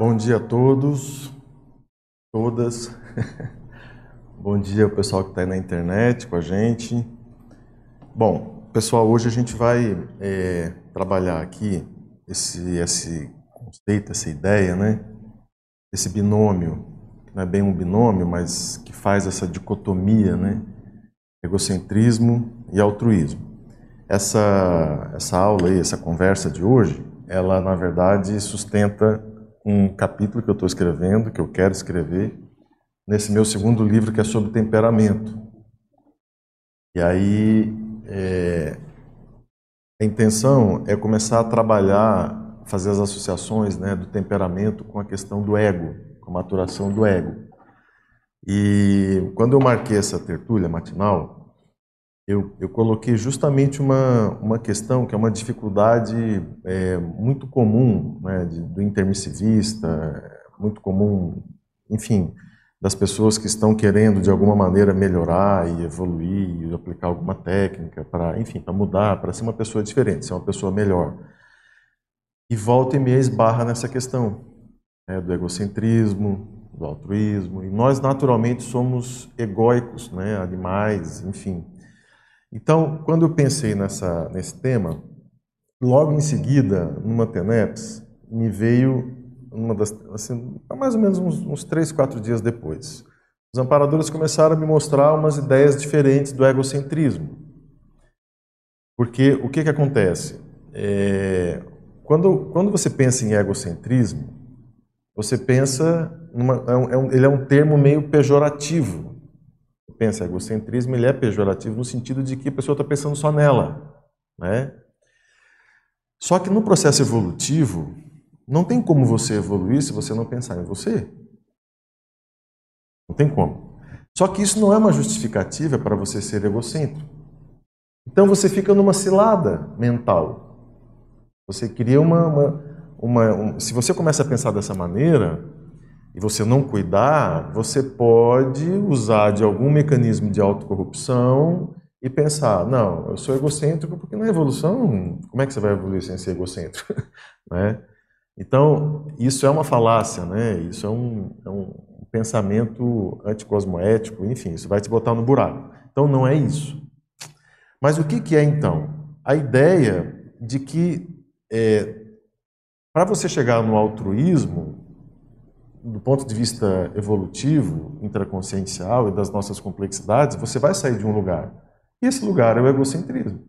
Bom dia a todos, todas. Bom dia ao pessoal que está aí na internet com a gente. Bom, pessoal, hoje a gente vai é, trabalhar aqui esse, esse conceito, essa ideia, né? Esse binômio, que não é bem um binômio, mas que faz essa dicotomia, né? Egocentrismo e altruísmo. Essa, essa aula aí, essa conversa de hoje, ela na verdade sustenta um capítulo que eu estou escrevendo, que eu quero escrever, nesse meu segundo livro que é sobre temperamento. E aí é, a intenção é começar a trabalhar, fazer as associações né, do temperamento com a questão do ego, com a maturação do ego. E quando eu marquei essa tertúlia matinal, eu, eu coloquei justamente uma, uma questão que é uma dificuldade é, muito comum né, de, do intermissivista, muito comum, enfim, das pessoas que estão querendo de alguma maneira melhorar e evoluir, e aplicar alguma técnica para, enfim, para mudar, para ser uma pessoa diferente, ser uma pessoa melhor. E volta e meia esbarra nessa questão né, do egocentrismo, do altruísmo. E nós naturalmente somos egóicos, né, animais, enfim. Então, quando eu pensei nessa, nesse tema, logo em seguida, numa TENEPS, me veio uma das, assim, mais ou menos uns, uns três, quatro dias depois. Os amparadores começaram a me mostrar umas ideias diferentes do egocentrismo. Porque o que, que acontece? É, quando, quando você pensa em egocentrismo, você pensa, numa, é um, é ele é um termo meio pejorativo pensa egocentrismo, ele é pejorativo no sentido de que a pessoa está pensando só nela. Né? Só que no processo evolutivo, não tem como você evoluir se você não pensar em você. Não tem como. Só que isso não é uma justificativa para você ser egocêntrico. Então você fica numa cilada mental. Você cria uma. uma, uma um, se você começa a pensar dessa maneira, e você não cuidar, você pode usar de algum mecanismo de autocorrupção e pensar, não, eu sou egocêntrico porque na evolução, como é que você vai evoluir sem ser egocêntrico? né? Então, isso é uma falácia, né? isso é um, é um pensamento anticosmoético, enfim, isso vai te botar no buraco. Então, não é isso. Mas o que, que é então? A ideia de que é, para você chegar no altruísmo, do ponto de vista evolutivo, intraconsciencial e das nossas complexidades, você vai sair de um lugar. E esse lugar é o egocentrismo.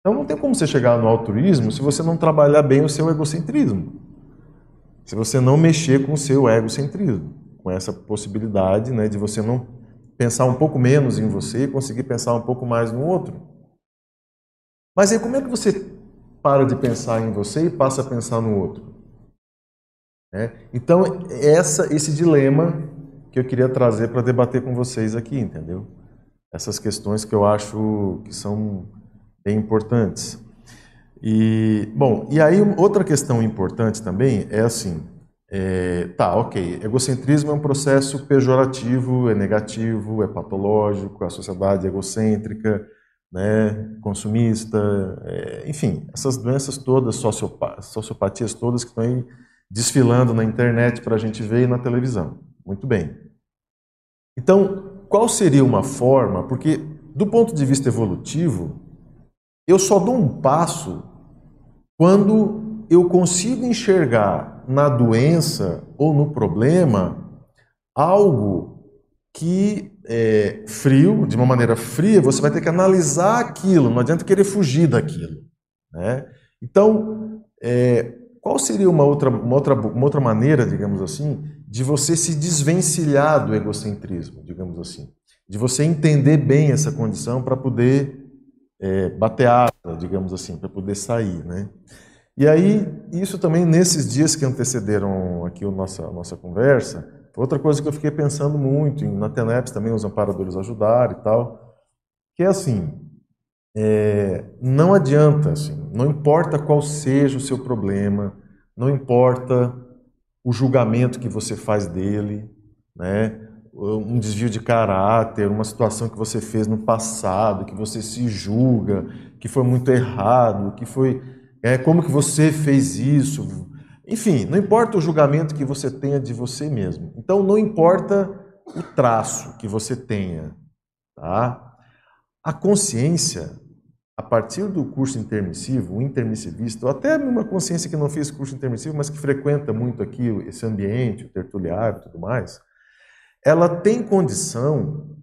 Então não tem como você chegar no altruísmo se você não trabalhar bem o seu egocentrismo. Se você não mexer com o seu egocentrismo, com essa possibilidade né, de você não pensar um pouco menos em você e conseguir pensar um pouco mais no outro. Mas aí como é que você para de pensar em você e passa a pensar no outro? É? Então, essa, esse dilema que eu queria trazer para debater com vocês aqui, entendeu? Essas questões que eu acho que são bem importantes. E, bom, e aí outra questão importante também é assim, é, tá, ok, egocentrismo é um processo pejorativo, é negativo, é patológico, a sociedade é egocêntrica, né, consumista, é, enfim, essas doenças todas, sociopatias todas que estão aí desfilando na internet para a gente ver e na televisão. Muito bem. Então, qual seria uma forma? Porque, do ponto de vista evolutivo, eu só dou um passo quando eu consigo enxergar na doença ou no problema algo que é frio, de uma maneira fria, você vai ter que analisar aquilo, não adianta querer fugir daquilo. Né? Então, é, qual seria uma outra, uma, outra, uma outra maneira, digamos assim, de você se desvencilhar do egocentrismo, digamos assim? De você entender bem essa condição para poder é, bater asa, digamos assim, para poder sair, né? E aí, isso também nesses dias que antecederam aqui a nossa, a nossa conversa, outra coisa que eu fiquei pensando muito, na TENEPS também os amparadores ajudaram e tal, que é assim, é, não adianta, assim, não importa qual seja o seu problema, não importa o julgamento que você faz dele, né? um desvio de caráter, uma situação que você fez no passado, que você se julga, que foi muito errado, que foi é, como que você fez isso, Enfim, não importa o julgamento que você tenha de você mesmo. Então, não importa o traço que você tenha, tá? A consciência, a partir do curso intermissivo, o intermissivista, ou até uma consciência que não fez curso intermissivo, mas que frequenta muito aqui esse ambiente, o tertuliário e tudo mais, ela tem condição,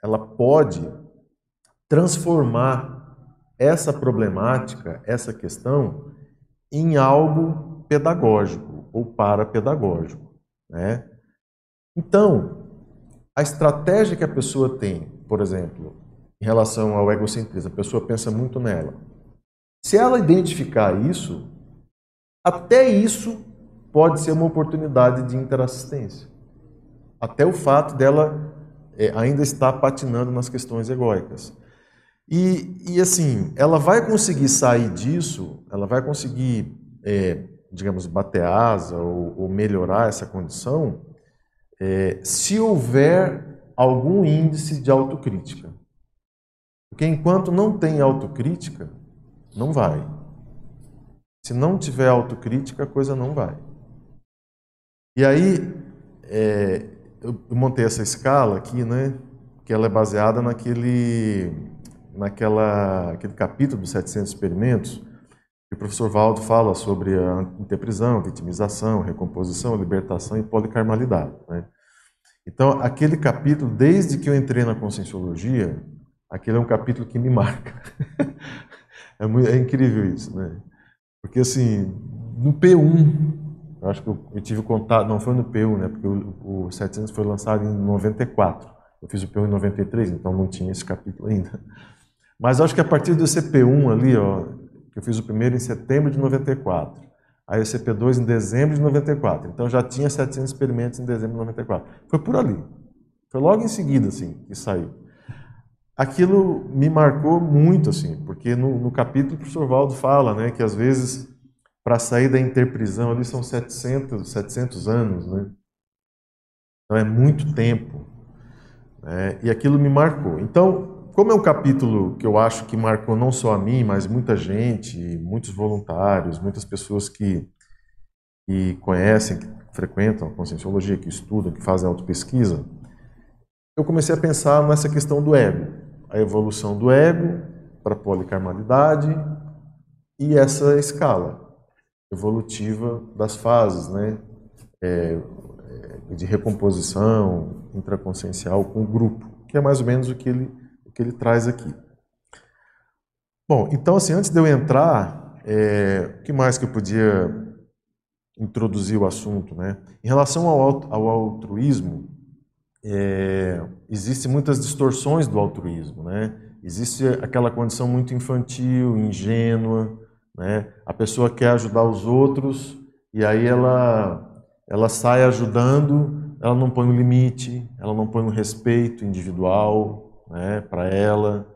ela pode transformar essa problemática, essa questão, em algo pedagógico ou parapedagógico. Né? Então, a estratégia que a pessoa tem, por exemplo, em relação ao egocentrismo, a pessoa pensa muito nela. Se ela identificar isso, até isso pode ser uma oportunidade de interassistência. Até o fato dela é, ainda estar patinando nas questões egóicas. E, e assim, ela vai conseguir sair disso, ela vai conseguir, é, digamos, bater asa ou, ou, melhorar essa condição é, se houver algum índice de autocrítica. Porque enquanto não tem autocrítica, não vai. Se não tiver autocrítica, a coisa não vai. E aí, é, eu montei essa escala aqui, né? Que ela é baseada naquele naquela aquele capítulo dos 700 experimentos, que o professor Valdo fala sobre a interprisão, vitimização, recomposição, libertação e policarmalidade. Né? Então, aquele capítulo, desde que eu entrei na Conscienciologia, aquele é um capítulo que me marca. é, muito, é incrível isso, né? Porque, assim, no P1, eu acho que eu, eu tive contato, não foi no P1, né? Porque o, o 700 foi lançado em 94. Eu fiz o P1 em 93, então não tinha esse capítulo ainda. Mas acho que a partir do CP1 ali, ó, que eu fiz o primeiro em setembro de 94, aí o CP2 em dezembro de 94, então já tinha 700 experimentos em dezembro de 94. Foi por ali. Foi logo em seguida, assim, que saiu. Aquilo me marcou muito, assim, porque no, no capítulo o professor Valdo fala, né, que às vezes para sair da interprisão ali são 700, 700 anos, né? Então é muito tempo. Né? E aquilo me marcou. Então, como é um capítulo que eu acho que marcou não só a mim, mas muita gente, muitos voluntários, muitas pessoas que, que conhecem, que frequentam a conscienciologia, que estudam, que fazem autopesquisa, eu comecei a pensar nessa questão do ego, a evolução do ego para a policarmalidade e essa escala evolutiva das fases, né? É, é de recomposição intraconsciencial com o grupo, que é mais ou menos o que ele que ele traz aqui. Bom, então assim, antes de eu entrar, é, o que mais que eu podia introduzir o assunto, né? Em relação ao, ao altruísmo, é, existem muitas distorções do altruísmo, né? Existe aquela condição muito infantil, ingênua, né? A pessoa quer ajudar os outros e aí ela ela sai ajudando, ela não põe um limite, ela não põe um respeito individual, né, para ela.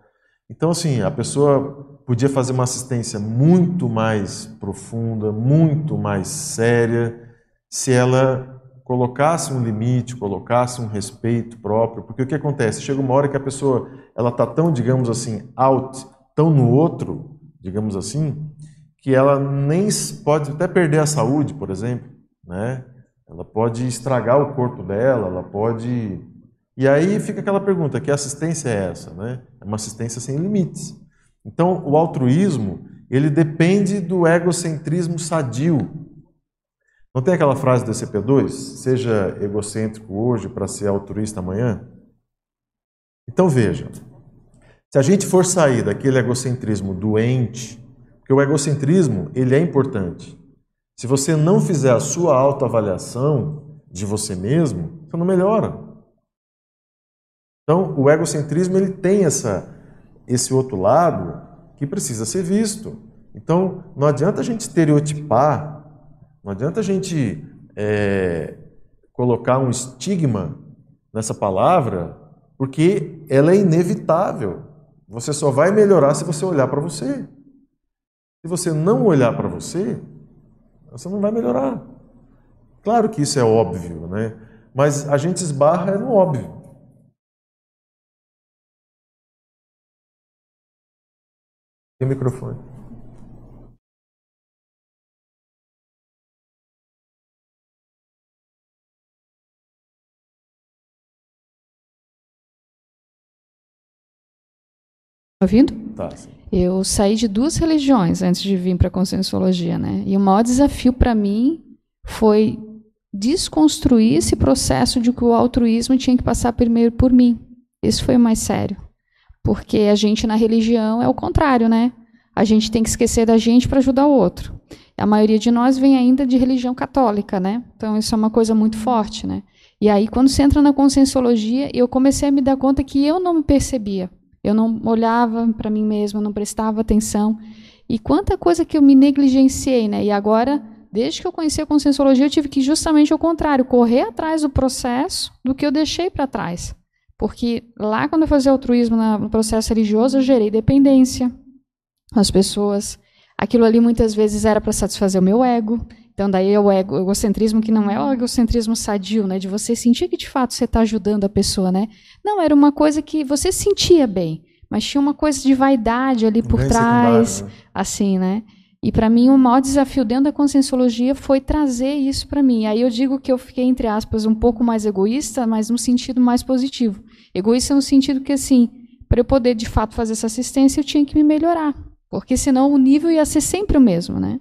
Então, assim, a pessoa podia fazer uma assistência muito mais profunda, muito mais séria, se ela colocasse um limite, colocasse um respeito próprio, porque o que acontece? Chega uma hora que a pessoa ela está tão, digamos assim, out, tão no outro, digamos assim, que ela nem pode até perder a saúde, por exemplo, né? Ela pode estragar o corpo dela, ela pode e aí fica aquela pergunta: que assistência é essa? Né? É uma assistência sem limites. Então, o altruísmo ele depende do egocentrismo sadio. Não tem aquela frase do ECP2? Seja egocêntrico hoje para ser altruísta amanhã? Então veja, se a gente for sair daquele egocentrismo doente, porque o egocentrismo ele é importante. Se você não fizer a sua autoavaliação de você mesmo, você não melhora. Então, o egocentrismo ele tem essa, esse outro lado que precisa ser visto. Então, não adianta a gente estereotipar, não adianta a gente é, colocar um estigma nessa palavra, porque ela é inevitável. Você só vai melhorar se você olhar para você. Se você não olhar para você, você não vai melhorar. Claro que isso é óbvio, né? Mas a gente esbarra no óbvio. O microfone. Ouvindo? Tá, sim. Eu saí de duas religiões antes de vir para a Conscienciologia, né? E o maior desafio para mim foi desconstruir esse processo de que o altruísmo tinha que passar primeiro por mim. Isso foi o mais sério. Porque a gente na religião é o contrário, né? A gente tem que esquecer da gente para ajudar o outro. A maioria de nós vem ainda de religião católica, né? Então isso é uma coisa muito forte, né? E aí quando você entra na conscienciologia, eu comecei a me dar conta que eu não me percebia. Eu não olhava para mim mesma, não prestava atenção. E quanta coisa que eu me negligenciei, né? E agora desde que eu conheci a conscienciologia, eu tive que justamente ao contrário, correr atrás do processo do que eu deixei para trás. Porque lá, quando eu fazia altruísmo no processo religioso, eu gerei dependência às pessoas. Aquilo ali muitas vezes era para satisfazer o meu ego. Então, daí é o ego, egocentrismo que não é o egocentrismo sadio, né? De você sentir que de fato você está ajudando a pessoa, né? Não, era uma coisa que você sentia bem, mas tinha uma coisa de vaidade ali por bem trás, né? assim, né? E para mim o maior desafio dentro da conscienciologia foi trazer isso para mim. Aí eu digo que eu fiquei entre aspas um pouco mais egoísta, mas no sentido mais positivo. Egoísta no sentido que assim, para eu poder de fato fazer essa assistência, eu tinha que me melhorar, porque senão o nível ia ser sempre o mesmo, né?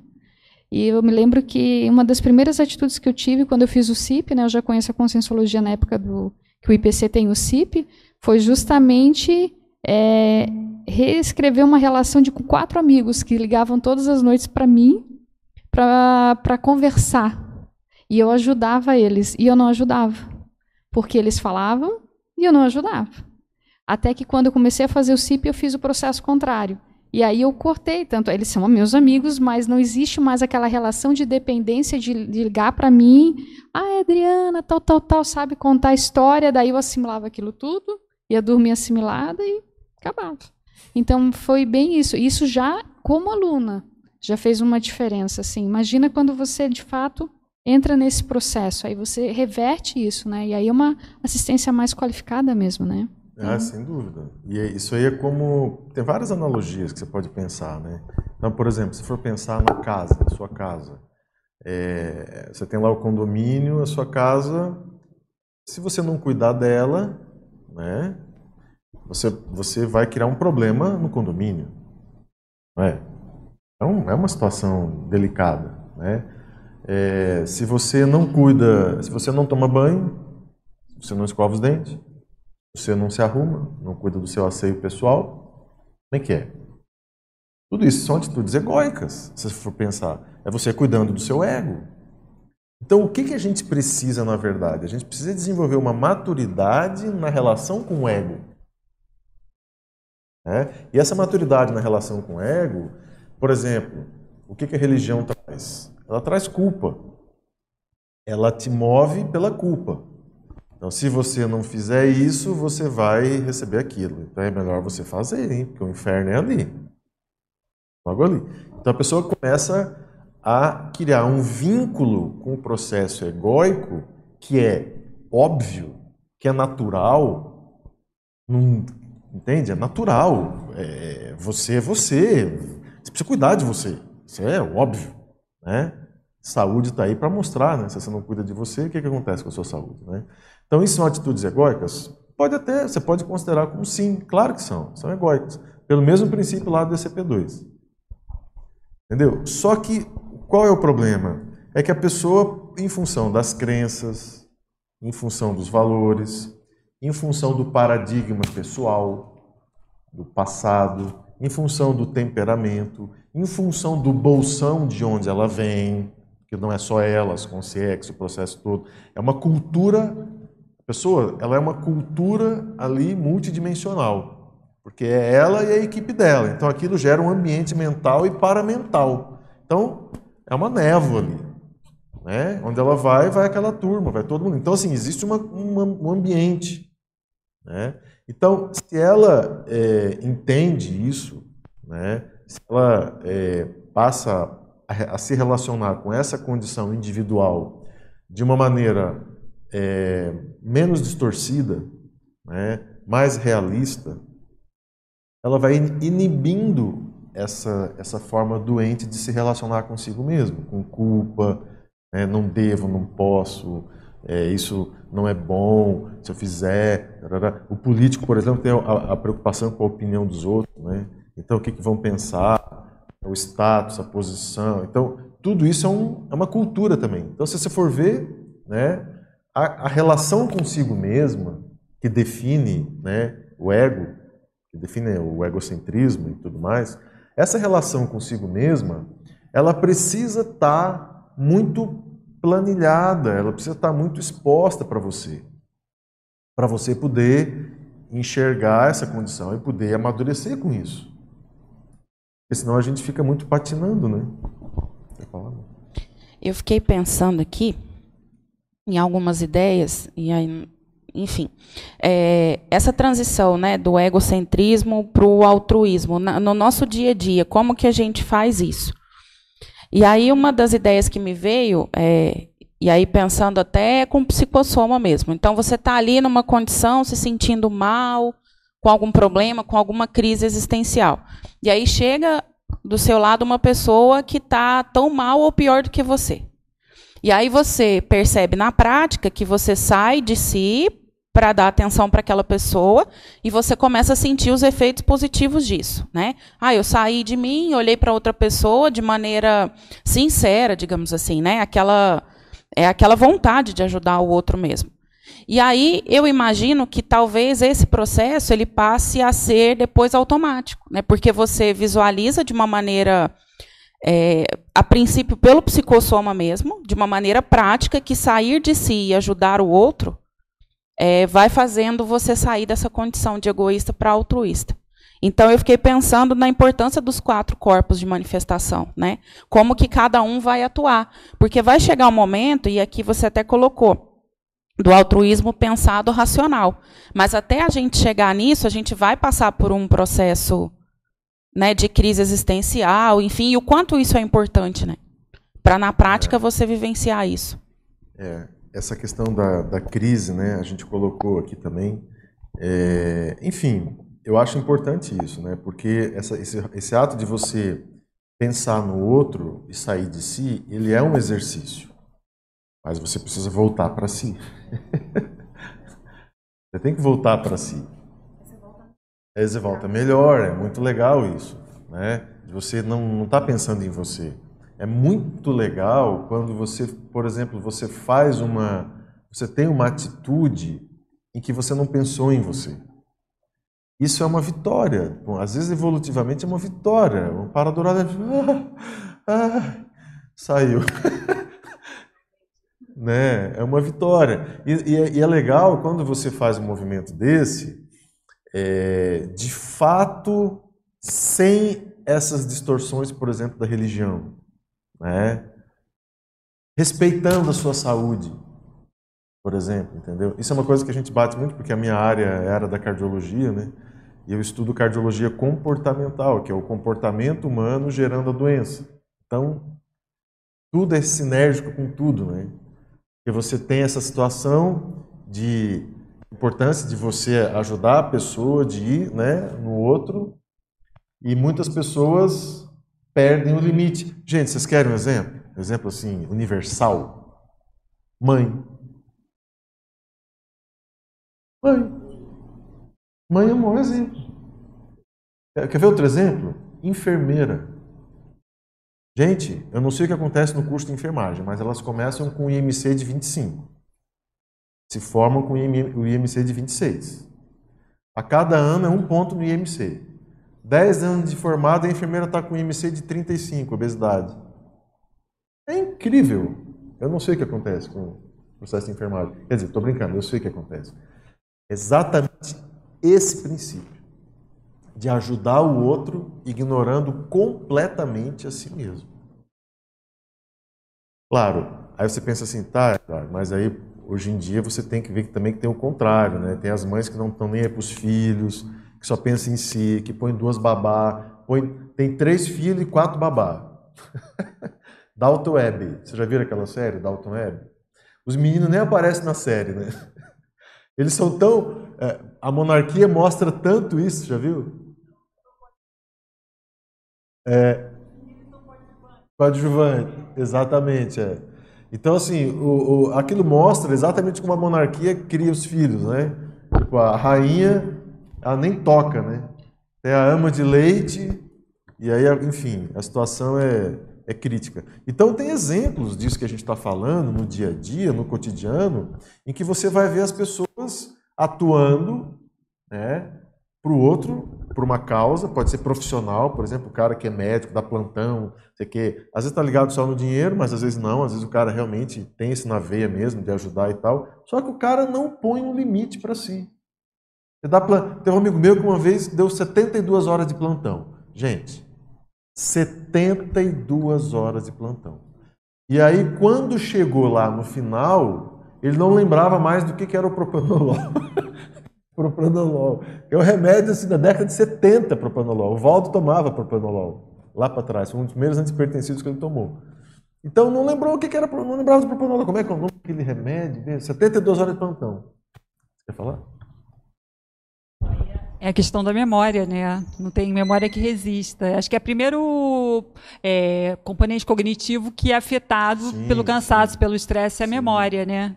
E eu me lembro que uma das primeiras atitudes que eu tive quando eu fiz o CIP, né, eu já conheço a conscienciologia na época do que o IPC tem o CIP, foi justamente é, reescrever uma relação de quatro amigos que ligavam todas as noites para mim para conversar. E eu ajudava eles, e eu não ajudava. Porque eles falavam e eu não ajudava. Até que quando eu comecei a fazer o CIP, eu fiz o processo contrário. E aí eu cortei, tanto eles são meus amigos, mas não existe mais aquela relação de dependência de, ligar para mim, ah, Adriana, tal, tal, tal, sabe contar a história, daí eu assimilava aquilo tudo, ia dormir assimilada e acabava. Então foi bem isso. Isso já como aluna já fez uma diferença. Assim, imagina quando você de fato entra nesse processo, aí você reverte isso, né? E aí é uma assistência mais qualificada mesmo, né? Ah, uhum. sem dúvida. E é, isso aí é como tem várias analogias que você pode pensar, né? Então, por exemplo, se for pensar na casa, na sua casa, é, você tem lá o condomínio, a sua casa. Se você não cuidar dela, né? você, você vai criar um problema no condomínio. Não é? Então, é uma situação delicada. Né? É, se você não cuida, se você não toma banho, se você não escova os dentes, você não se arruma, não cuida do seu asseio pessoal, como é que é? Tudo isso são atitudes egóicas, se você for pensar. É você cuidando do seu ego. Então, o que, que a gente precisa, na verdade? A gente precisa desenvolver uma maturidade na relação com o ego. Né? E essa maturidade na relação com o ego, por exemplo, o que, que a religião traz? Ela traz culpa. Ela te move pela culpa. Então, se você não fizer isso, você vai receber aquilo. Então, é melhor você fazer, hein? porque o inferno é ali. Logo ali. Então, a pessoa começa a criar um vínculo com o processo egóico que é óbvio, que é natural, Entende? É natural. É, você é você. Você precisa cuidar de você. Isso é óbvio. Né? Saúde está aí para mostrar. Né? Se você não cuida de você, o que, que acontece com a sua saúde? Né? Então, isso são atitudes egóicas? Pode até, você pode considerar como sim. Claro que são. São egóicas. Pelo mesmo princípio lá do ECP2. Entendeu? Só que qual é o problema? É que a pessoa, em função das crenças, em função dos valores, em função do paradigma pessoal, do passado, em função do temperamento, em função do bolsão de onde ela vem, que não é só ela, as consciências, o processo todo, é uma cultura, a pessoa, ela é uma cultura ali multidimensional, porque é ela e a equipe dela, então aquilo gera um ambiente mental e paramental. Então, é uma névoa ali, né? Onde ela vai, vai aquela turma, vai todo mundo. Então, assim, existe uma, uma um ambiente né? Então, se ela é, entende isso, né? se ela é, passa a, se relacionar com essa condição individual de uma maneira é, menos distorcida, né? mais realista, ela vai inibindo essa, essa forma doente de se relacionar consigo mesmo, com culpa, né? não devo, não posso, é, isso não é bom, se eu fizer. O político, por exemplo, tem a, a preocupação com a opinião dos outros, né? Então, o que, que vão pensar, o status, a posição. Então, tudo isso é, um, é uma cultura também. Então, se você for ver, né, a, a relação consigo mesma, que define né, o ego, que define o egocentrismo e tudo mais, essa relação consigo mesma, ela precisa estar tá muito planilhada, ela precisa estar tá muito exposta para você, para você poder enxergar essa condição e poder amadurecer com isso. Porque senão a gente fica muito patinando, né? Eu fiquei pensando aqui em algumas ideias, e aí, enfim, é, essa transição né, do egocentrismo para o altruísmo, na, no nosso dia a dia, como que a gente faz isso? E aí uma das ideias que me veio, é, e aí pensando até com psicossoma mesmo, então você está ali numa condição, se sentindo mal, com algum problema, com alguma crise existencial. E aí chega do seu lado uma pessoa que está tão mal ou pior do que você. E aí você percebe na prática que você sai de si para dar atenção para aquela pessoa e você começa a sentir os efeitos positivos disso, né? Ah, eu saí de mim, olhei para outra pessoa de maneira sincera, digamos assim, né? Aquela é aquela vontade de ajudar o outro mesmo. E aí eu imagino que talvez esse processo ele passe a ser depois automático, né? Porque você visualiza de uma maneira é, a princípio pelo psicossoma mesmo, de uma maneira prática, que sair de si e ajudar o outro é, vai fazendo você sair dessa condição de egoísta para altruísta. Então eu fiquei pensando na importância dos quatro corpos de manifestação, né? Como que cada um vai atuar, porque vai chegar um momento e aqui você até colocou do altruísmo pensado racional. Mas até a gente chegar nisso, a gente vai passar por um processo né, de crise existencial, enfim, e o quanto isso é importante, né? Para na prática é. você vivenciar isso. É, essa questão da, da crise, né, a gente colocou aqui também. É, enfim, eu acho importante isso, né? Porque essa, esse, esse ato de você pensar no outro e sair de si, ele é um exercício. Mas você precisa voltar para si. você tem que voltar para si. Aí você volta melhor, é muito legal isso, né? Você não está pensando em você. É muito legal quando você, por exemplo, você faz uma, você tem uma atitude em que você não pensou em você. Isso é uma vitória. Bom, às vezes evolutivamente é uma vitória. Um parador ah, ah, saiu. né? É uma vitória. E, e, é, e, é, legal quando você faz um movimento desse, é, de fato, sem essas distorções, por exemplo, da religião, né? Respeitando a sua saúde, por exemplo, entendeu? Isso é uma coisa que a gente bate muito porque a minha área era da cardiologia, né? E eu estudo cardiologia comportamental, que é o comportamento humano gerando a doença. Então, tudo é sinérgico com tudo, né? Porque você tem essa situação de importância de você ajudar a pessoa, de ir né, no outro, e muitas pessoas perdem o limite. Gente, vocês querem um exemplo? Um exemplo assim, universal? Mãe. Mãe. Mãe é um bom exemplo. Quer ver outro exemplo? Enfermeira. Gente, eu não sei o que acontece no curso de enfermagem, mas elas começam com IMC de 25. Se formam com o IMC de 26. A cada ano é um ponto no IMC. 10 anos de formada, a enfermeira está com IMC de 35, obesidade. É incrível. Eu não sei o que acontece com o processo de enfermagem. Quer dizer, estou brincando, eu sei o que acontece. Exatamente esse princípio de ajudar o outro ignorando completamente a si mesmo. Claro, aí você pensa assim, tá, mas aí hoje em dia você tem que ver que também que tem o contrário, né? Tem as mães que não estão nem aí para os filhos, que só pensam em si, que põem duas babá, põe, tem três filhos e quatro babá. Dalton Web, você já viu aquela série, Dalton Web? Os meninos nem aparecem na série, né? Eles são tão. É, a monarquia mostra tanto isso, já viu? É, coadjuvante, exatamente. É. Então, assim, o, o, aquilo mostra exatamente como a monarquia cria os filhos, né? Tipo, a rainha, ela nem toca, né? Tem a ama de leite, e aí, enfim, a situação é, é crítica. Então, tem exemplos disso que a gente está falando no dia a dia, no cotidiano, em que você vai ver as pessoas atuando né, para o outro, por uma causa, pode ser profissional, por exemplo, o cara que é médico, dá plantão, sei que, às vezes está ligado só no dinheiro, mas às vezes não, às vezes o cara realmente tem isso na veia mesmo, de ajudar e tal, só que o cara não põe um limite para si. Dá plan... Tem um amigo meu que uma vez deu 72 horas de plantão. Gente, 72 horas de plantão. E aí, quando chegou lá no final, ele não lembrava mais do que, era o propanolol. propanolol. É o remédio assim, da década de 70, propanolol. O Valdo tomava propanolol, lá para trás. Foi um dos primeiros antipertensivos que ele tomou. Então, não lembrou o que, era, não lembrava do propanolol. Como é que é o nome daquele remédio? 72 horas de plantão. Quer falar? É a questão da memória, né? Não tem memória que resista. Acho que é o primeiro é, componente cognitivo que é afetado sim, pelo cansaço, sim. pelo estresse, é a sim. memória, né?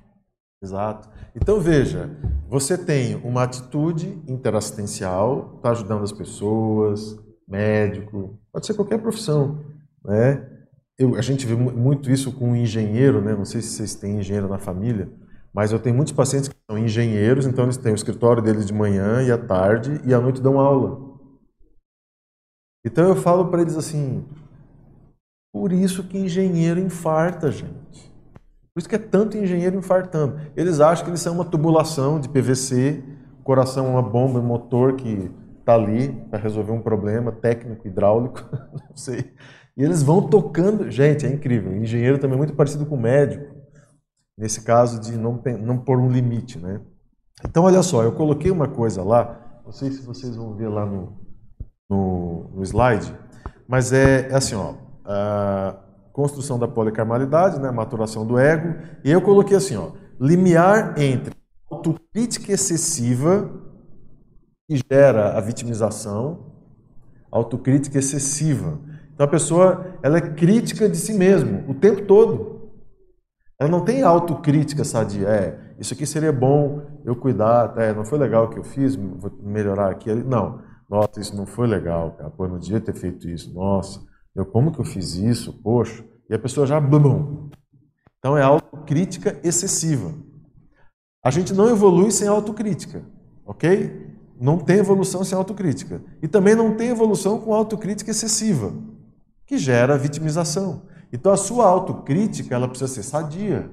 Exato. Então veja, você tem uma atitude interassistencial, está ajudando as pessoas, médico, pode ser qualquer profissão, né? Eu, a gente vê muito isso com um engenheiro, né? Não sei se vocês têm engenheiro na família, mas eu tenho muitos pacientes que são engenheiros, então eles têm o escritório deles de manhã e à tarde e à noite dão aula. Então eu falo para eles assim: por isso que engenheiro infarta, gente. Por isso que é tanto engenheiro infartando. Eles acham que eles são uma tubulação de PVC, coração é uma bomba, um motor que está ali para resolver um problema técnico, hidráulico, não sei. E eles vão tocando. Gente, é incrível. Engenheiro também é muito parecido com médico nesse caso de não, não pôr um limite, né? Então, olha só, eu coloquei uma coisa lá, não sei se vocês vão ver lá no, no, no slide, mas é, é assim, ó, a construção da policarmalidade, né, maturação do ego, e eu coloquei assim, ó, limiar entre autocrítica excessiva, que gera a vitimização, autocrítica excessiva. Então a pessoa, ela é crítica de si mesmo o tempo todo. Ela não tem autocrítica sadia. É, isso aqui seria bom eu cuidar, é, não foi legal o que eu fiz, vou melhorar aqui. Não, nossa, isso não foi legal, cara. Pô, não devia ter feito isso. Nossa, eu, como que eu fiz isso? Poxa. E a pessoa já, blum. Então é autocrítica excessiva. A gente não evolui sem autocrítica, ok? Não tem evolução sem autocrítica. E também não tem evolução com autocrítica excessiva, que gera vitimização. Então a sua autocrítica ela precisa ser sadia.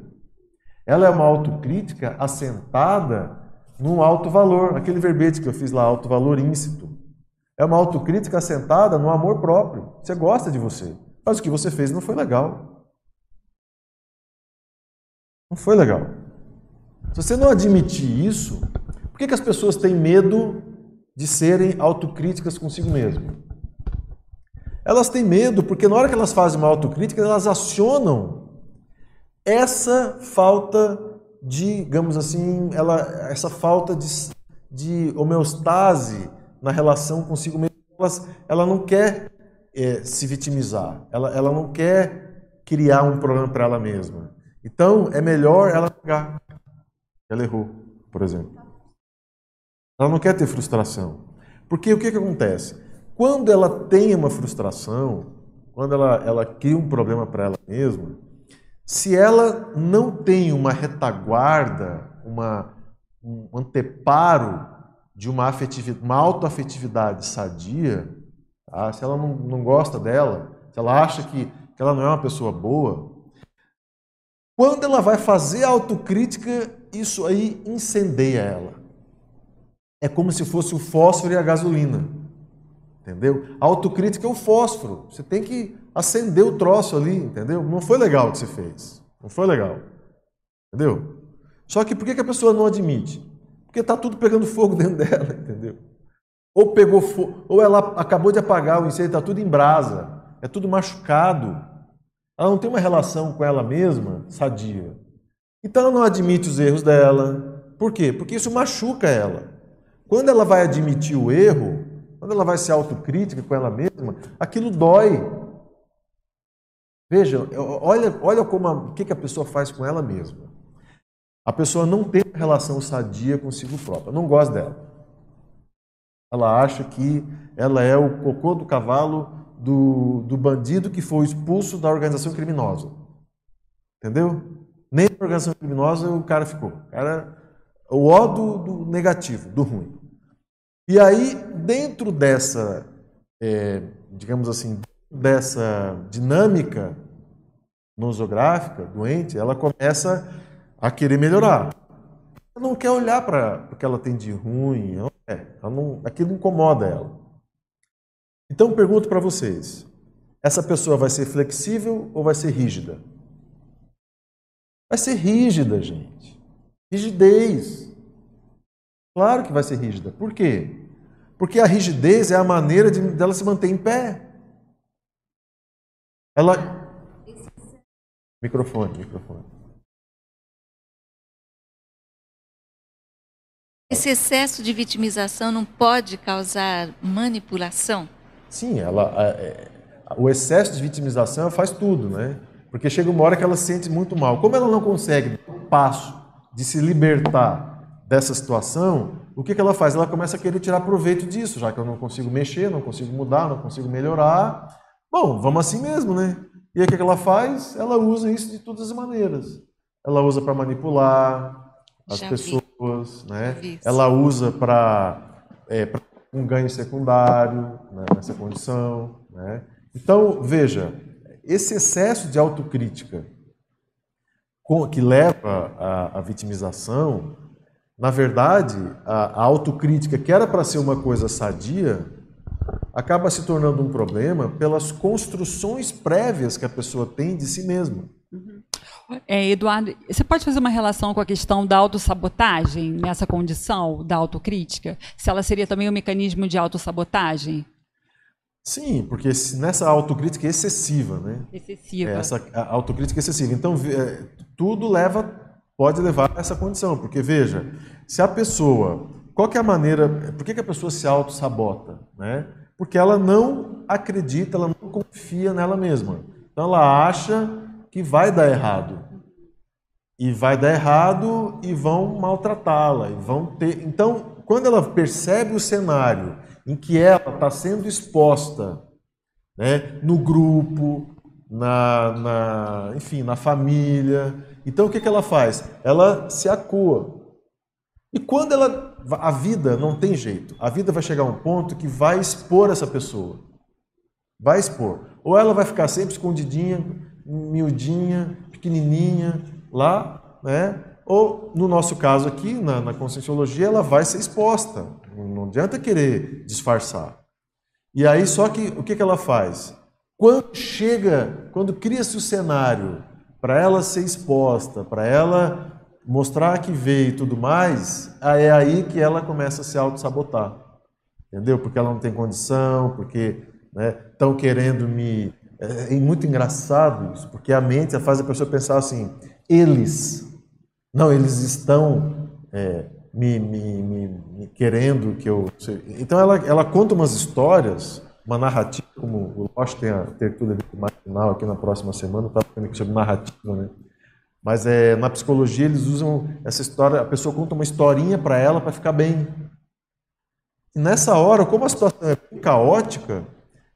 Ela é uma autocrítica assentada num alto valor, aquele verbete que eu fiz lá, alto valor íncito. É uma autocrítica assentada no amor próprio. Você gosta de você, mas o que você fez não foi legal. Não foi legal. Se você não admitir isso, por que, que as pessoas têm medo de serem autocríticas consigo mesmo? Elas têm medo porque na hora que elas fazem uma autocrítica, elas acionam essa falta de, digamos assim, ela, essa falta de, de homeostase na relação consigo mesma. Elas, ela não quer é, se vitimizar, ela, ela não quer criar um problema para ela mesma. Então, é melhor ela pegar. Ela errou, por exemplo. Ela não quer ter frustração. Porque o que, que acontece? Quando ela tem uma frustração, quando ela, ela cria um problema para ela mesma, se ela não tem uma retaguarda, uma, um anteparo de uma, afetividade, uma autoafetividade sadia, tá? se ela não, não gosta dela, se ela acha que, que ela não é uma pessoa boa, quando ela vai fazer autocrítica, isso aí incendeia ela. É como se fosse o fósforo e a gasolina. Entendeu? A autocrítica é o fósforo. Você tem que acender o troço ali, entendeu? Não foi legal o que você fez. Não foi legal. Entendeu? Só que por que a pessoa não admite? Porque está tudo pegando fogo dentro dela, entendeu? Ou pegou ou ela acabou de apagar o incêndio, está tudo em brasa, é tudo machucado. Ela não tem uma relação com ela mesma sadia. Então ela não admite os erros dela. Por quê? Porque isso machuca ela. Quando ela vai admitir o erro, quando ela vai ser autocrítica com ela mesma, aquilo dói. Veja, olha, olha como a, o que, que a pessoa faz com ela mesma. A pessoa não tem relação sadia consigo própria, não gosta dela. Ela acha que ela é o cocô do cavalo do, do bandido que foi expulso da organização criminosa. Entendeu? Nem na organização criminosa o cara ficou. Era o ó do, do negativo, do ruim. E aí, dentro dessa, é, digamos assim, dessa dinâmica nosográfica doente, ela começa a querer melhorar. Ela não quer olhar para o que ela tem de ruim, ela não, aquilo incomoda ela. Então, pergunto para vocês: essa pessoa vai ser flexível ou vai ser rígida? Vai ser rígida, gente. Rigidez. Claro que vai ser rígida. Por quê? Porque a rigidez é a maneira de dela se manter em pé. Ela. Microfone, microfone. Esse excesso de vitimização não pode causar manipulação? Sim, ela, é, o excesso de vitimização faz tudo, né? Porque chega uma hora que ela se sente muito mal. Como ela não consegue dar um passo de se libertar dessa situação, o que, que ela faz? Ela começa a querer tirar proveito disso, já que eu não consigo mexer, não consigo mudar, não consigo melhorar. Bom, vamos assim mesmo, né? E aí o que, que ela faz? Ela usa isso de todas as maneiras. Ela usa para manipular as já pessoas, vi. Né? Ela usa para é, um ganho secundário né, nessa condição. Né? Então, veja, esse excesso de autocrítica que leva à, à vitimização, na verdade, a, a autocrítica, que era para ser uma coisa sadia, acaba se tornando um problema pelas construções prévias que a pessoa tem de si mesma. É, Eduardo, você pode fazer uma relação com a questão da autossabotagem nessa condição da autocrítica? Se ela seria também um mecanismo de autossabotagem? Sim, porque nessa autocrítica excessiva, né? Excessiva. É essa autocrítica excessiva. Então, é, tudo leva, pode levar a essa condição. Porque, veja, se a pessoa. Qual que é a maneira. Por que, que a pessoa se autossabota? Né? Porque ela não acredita, ela não confia nela mesma. Então, ela acha que vai dar errado. E vai dar errado e vão maltratá-la. E vão ter. Então, quando ela percebe o cenário em que ela está sendo exposta né, no grupo, na, na, enfim, na família. Então o que, que ela faz? Ela se acua. E quando ela. A vida não tem jeito. A vida vai chegar a um ponto que vai expor essa pessoa. Vai expor. Ou ela vai ficar sempre escondidinha, miudinha, pequenininha, lá, né? Ou, no nosso caso aqui, na, na conscienciologia, ela vai ser exposta. Não adianta querer disfarçar. E aí, só que o que, que ela faz? Quando chega, quando cria-se o cenário para ela ser exposta, para ela mostrar que veio e tudo mais, é aí que ela começa a se auto-sabotar. Entendeu? Porque ela não tem condição, porque estão né, querendo me. É, é muito engraçado isso, porque a mente faz a pessoa pensar assim: eles não, eles estão é, me, me, me, me, querendo que eu. Então ela, ela conta umas histórias, uma narrativa, como o Lost tem a tertúlia matinal aqui na próxima semana, está falando sobre narrativa, né? Mas é, na psicologia eles usam essa história, a pessoa conta uma historinha para ela para ficar bem. E nessa hora, como a situação é caótica,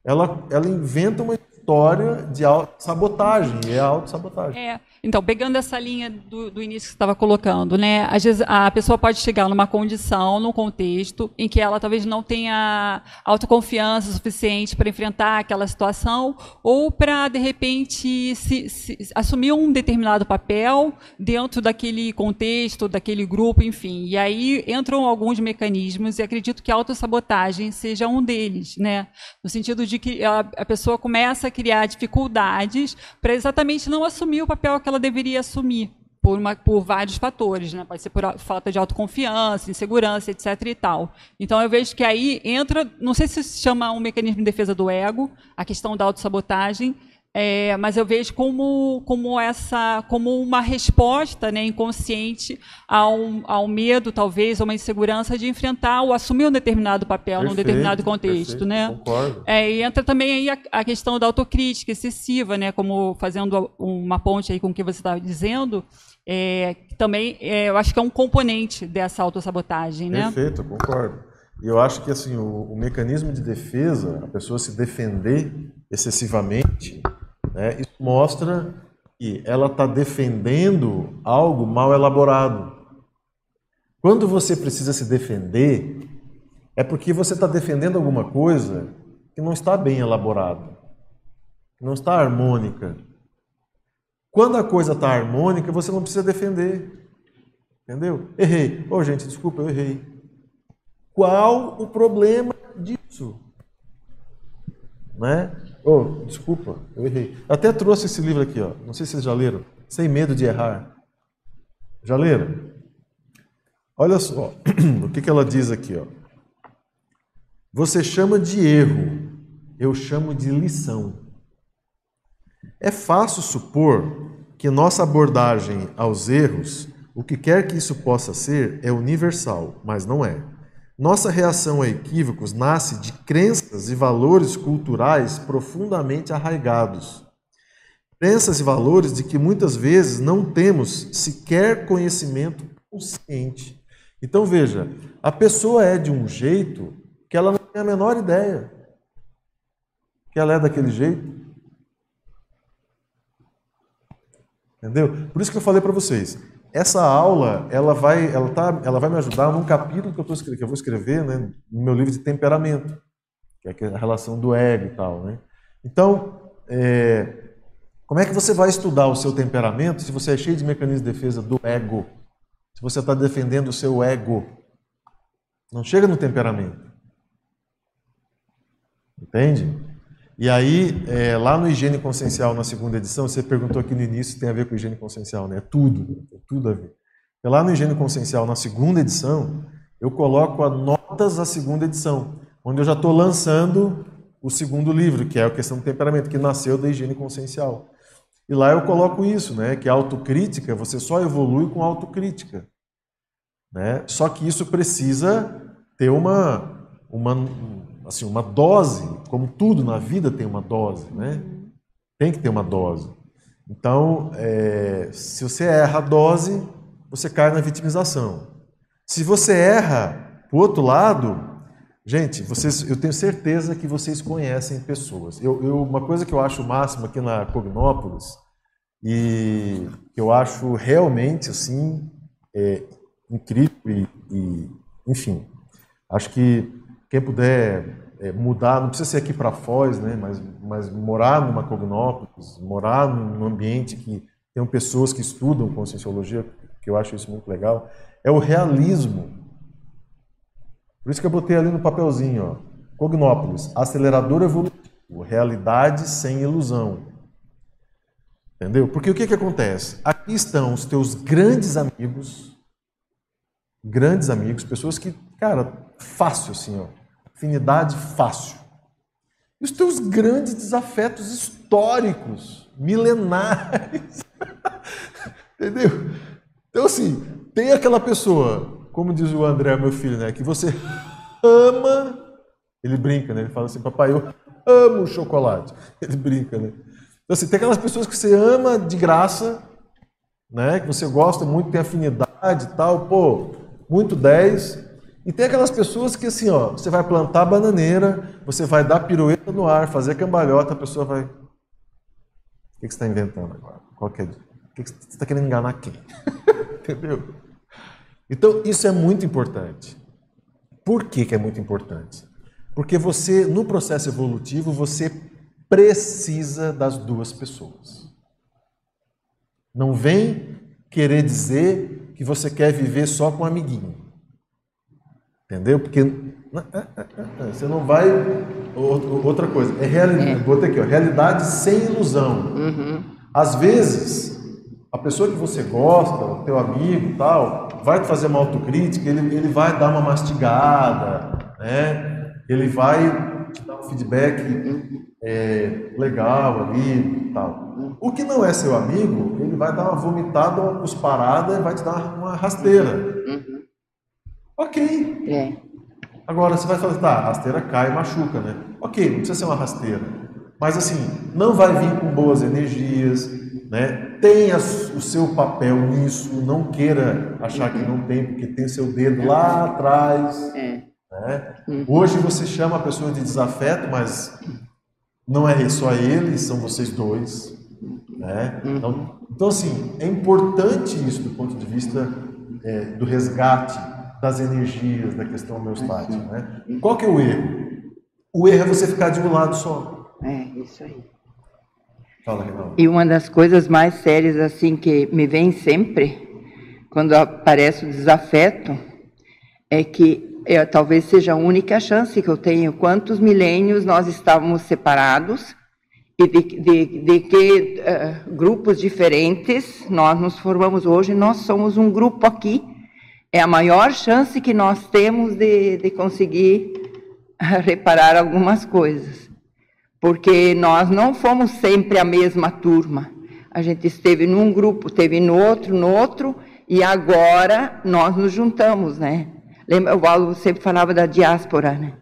ela, ela inventa uma história de sabotagem, é autossabotagem. É. Então, pegando essa linha do, do início que você estava colocando, né? Às vezes a pessoa pode chegar numa condição, num contexto, em que ela talvez não tenha autoconfiança suficiente para enfrentar aquela situação, ou para, de repente, se, se, assumir um determinado papel dentro daquele contexto, daquele grupo, enfim. E aí entram alguns mecanismos, e acredito que a autossabotagem seja um deles, né? No sentido de que a, a pessoa começa criar dificuldades para exatamente não assumir o papel que ela deveria assumir por, uma, por vários fatores, né? Pode ser por falta de autoconfiança, insegurança, etc. e tal. Então eu vejo que aí entra, não sei se se chama um mecanismo de defesa do ego, a questão da autossabotagem, É, mas eu vejo como, como essa como uma resposta né, inconsciente ao, ao medo, talvez, a uma insegurança de enfrentar ou assumir um determinado papel Perfeito, num determinado contexto. perfeito, né? Concordo. É, e entra também aí a, a questão da autocrítica excessiva, né, como fazendo uma ponte aí com o que você estava dizendo, é, também é, eu acho que é um componente dessa autossabotagem. Né? Perfeito, concordo. E eu acho que assim o, o mecanismo de defesa, a pessoa se defender excessivamente, né, isso mostra que ela está defendendo algo mal elaborado. Quando você precisa se defender, é porque você está defendendo alguma coisa que não está bem elaborada, que não está harmônica. Quando a coisa está harmônica, você não precisa defender. Entendeu? Errei. Ô, gente, desculpa, eu errei. Qual o problema disso? Né? Oh, desculpa, eu errei. Até trouxe esse livro aqui, ó. Não sei se vocês já leram. Sem medo de errar. Já leram? Olha só o que, que ela diz aqui, ó. Você chama de erro, eu chamo de lição. É fácil supor que nossa abordagem aos erros, o que quer que isso possa ser, é universal, mas não é. Nossa reação a equívocos nasce de crenças e valores culturais profundamente arraigados. Crenças e valores de que muitas vezes não temos sequer conhecimento consciente. Então veja, a pessoa é de um jeito que ela não tem a menor ideia que ela é daquele jeito. Entendeu? Por isso que eu falei para vocês. Essa aula, ela vai, ela tá, ela vai me ajudar num capítulo que eu, tô, que eu vou escrever, né, no meu livro de temperamento, que é a relação do ego e tal, né? Então, é, como é que você vai estudar o seu temperamento se você é cheio de mecanismos de defesa do ego? Se você está defendendo o seu ego, não chega no temperamento. Entende? E aí, é, lá no Higiene Consciencial, na segunda edição, você perguntou aqui no início, tem a ver com higiene consciencial, né? É tudo, é tudo a ver. E lá no Higiene Consciencial, na segunda edição, eu coloco as notas da segunda edição, onde eu já estou lançando o segundo livro, que é a questão do temperamento, que nasceu da higiene consciencial. E lá eu coloco isso, né? Que a autocrítica, você só evolui com autocrítica. Né? Só que isso precisa ter uma, uma, assim, uma dose, como tudo na vida tem uma dose, né? Tem que ter uma dose. Então, é, se você erra a dose, você cai na vitimização. Se você erra o outro lado, gente, vocês, eu tenho certeza que vocês conhecem pessoas. Eu, eu, uma coisa que eu acho máximo aqui na Cognópolis e que eu acho realmente assim é, incrível e, e, enfim, acho que quem puder é, mudar, não precisa ser aqui para Foz, né, mas, mas morar numa Cognópolis, morar num ambiente que tem pessoas que estudam conscienciologia, que eu acho isso muito legal, é o realismo. Por isso que eu botei ali no papelzinho, ó, Cognópolis, acelerador evolutivo, realidade sem ilusão. Entendeu? Porque o que, que acontece? Aqui estão os teus grandes amigos, grandes amigos, pessoas que, cara, fácil assim, ó, afinidade fácil. E os teus grandes desafetos históricos, milenares. Entendeu? Então, assim, tem aquela pessoa, como diz o André, meu filho, né, que você ama. Ele brinca, né? Ele fala assim, papai, eu amo chocolate. Ele brinca, né? Então, assim, tem aquelas pessoas que você ama de graça, né? Que você gosta muito, tem afinidade e tal, pô, muito 10. E tem aquelas pessoas que assim, ó, você vai plantar bananeira, você vai dar pirueta no ar, fazer cambalhota, a pessoa vai. O que, você está inventando agora? Qual que é? O que, você está querendo enganar quem? Entendeu? Então, isso é muito importante. Por que, que é muito importante? Porque você, no processo evolutivo, você precisa das duas pessoas. Não vem querer dizer que você quer viver só com um amiguinho. Entendeu? Porque você não vai. Outra coisa, é realidade. É. Botei aqui, ó, realidade sem ilusão. Uhum. Às vezes, a pessoa que você gosta, o teu amigo tal, vai te fazer uma autocrítica, ele, ele vai dar uma mastigada, né? ele vai te dar um feedback é, legal ali, e tal. O que não é seu amigo, ele vai dar uma vomitada, uma cusparada e vai te dar uma rasteira. Uhum. Ok. É. Agora você vai falar, tá, a rasteira cai e machuca, né? Ok, não precisa ser uma rasteira. Mas assim, não vai vir com boas energias, né? Tenha o seu papel nisso, não queira achar que não tem, porque tem seu dedo lá atrás. É. Né? Hoje você chama a pessoa de desafeto, mas não é só ele, são vocês dois. Né? Então, então, assim, é importante isso do ponto de vista é, do resgate das energias, da questão homeostática. Né? Qual que é o erro? O erro é você ficar de um lado só. É, isso aí. Fala, Reinaldo. E uma das coisas mais sérias assim que me vem sempre quando aparece o desafeto é que é, talvez seja a única chance que eu tenho. Quantos milênios nós estávamos separados e de, de, de que eh, grupos diferentes nós nos formamos hoje? Nós somos um grupo aqui. É a maior chance que nós temos de, de conseguir reparar algumas coisas porque nós não fomos sempre a mesma turma. A gente esteve num grupo, esteve no outro, no outro, e agora nós nos juntamos, né? Lembra, o Paulo sempre falava da diáspora, né?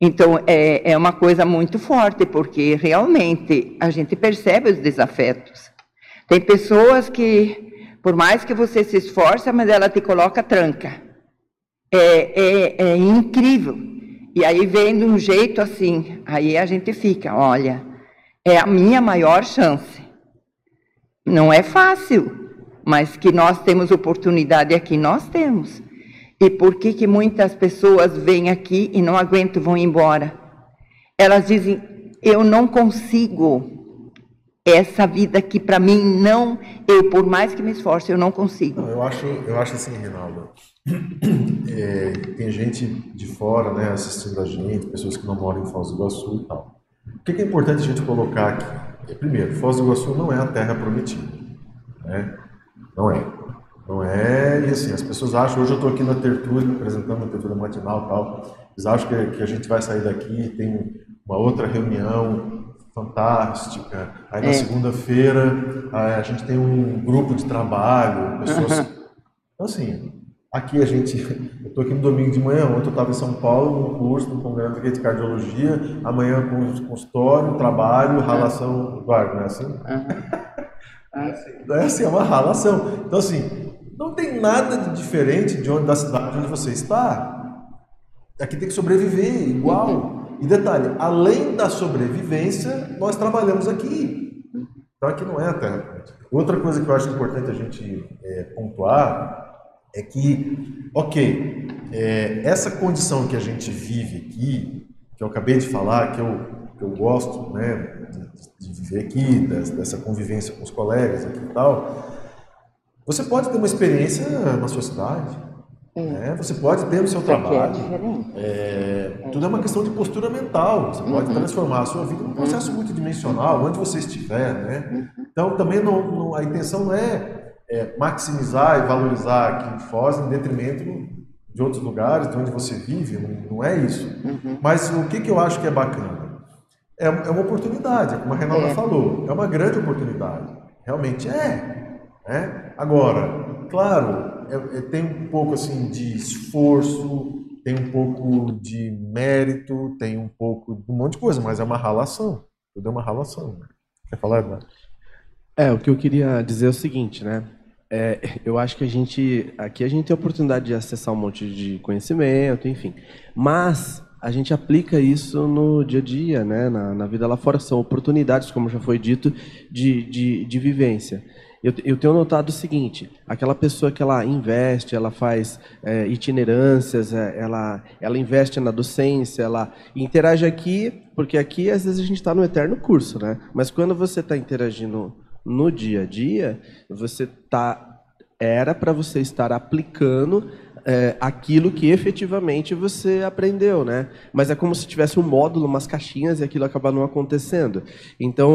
Então, é, é uma coisa muito forte, porque realmente a gente percebe os desafetos. Tem pessoas que, por mais que você se esforce, mas ela te coloca tranca. É, é, é incrível. E aí vem de um jeito assim, aí a gente fica, olha, é a minha maior chance. Não é fácil, mas que nós temos oportunidade aqui, nós temos. E por que que muitas pessoas vêm aqui e não aguentam, vão embora? Elas dizem, eu não consigo essa vida aqui para mim não, eu por mais que me esforce, eu não consigo. Eu acho, eu acho assim, Reinaldo. É, tem gente de fora, né, assistindo a gente, pessoas que não moram em Foz do Iguaçu e tal. O que é importante a gente colocar aqui? É, primeiro, Foz do Iguaçu não é a terra prometida, né? Não é. Não é, e assim, as pessoas acham, hoje eu estou aqui na Tertúlia, apresentando a Tertúlia Matinal e tal, eles acham que, que a gente vai sair daqui, tem uma outra reunião fantástica, aí na É. segunda-feira a gente tem um grupo de trabalho, pessoas... Então assim, aqui a gente, eu estou aqui no domingo de manhã, ontem eu estava em São Paulo, num curso, num congresso de cardiologia, amanhã com consultório, trabalho, ralação, Eduardo, não é assim? É assim, é uma ralação. Então, assim, não tem nada de diferente de onde, da cidade onde você está. Aqui tem que sobreviver, igual. E detalhe, além da sobrevivência, nós trabalhamos aqui. Então, aqui não é a terra. Outra coisa que eu acho importante a gente é, pontuar é que, ok, é, essa condição que a gente vive aqui, que eu acabei de falar, que eu, que eu gosto né, de, de viver aqui, des- dessa convivência com os colegas aqui e tal, você pode ter uma experiência na sua cidade, né? você pode ter no seu Isso é trabalho. diferente. É, tudo é uma questão de postura mental. Você pode transformar a sua vida num processo multidimensional, onde você estiver, né? Então, também não, não- a intenção não é, é, maximizar e valorizar aqui em Foz em detrimento de outros lugares, de onde você vive, não, não é isso. Mas o que, que eu acho que é bacana? É, é uma oportunidade, como a Renata É. falou, é uma grande oportunidade. Realmente é. né? Agora, claro, é- é- tem um pouco assim de esforço, tem um pouco de mérito, tem um pouco de um monte de coisa, mas é uma ralação. Tudo é uma ralação. Né? Quer falar, Eduardo? É, o que eu queria dizer é o seguinte, né? É, eu acho que a gente aqui a gente tem a oportunidade de acessar um monte de conhecimento, enfim. Mas a gente aplica isso no dia a dia, né? Na, na vida lá fora são oportunidades, como já foi dito, de, de, de vivência. Eu, eu tenho notado o seguinte: aquela pessoa que ela investe, ela faz é, itinerâncias, é, ela, ela investe na docência, ela interage aqui, porque aqui às vezes a gente está no eterno curso, né? Mas quando você está interagindo no dia a dia, você tá era para você estar aplicando é, aquilo que efetivamente você aprendeu, né? Mas é como se tivesse um módulo, umas caixinhas e aquilo acaba não acontecendo. Então,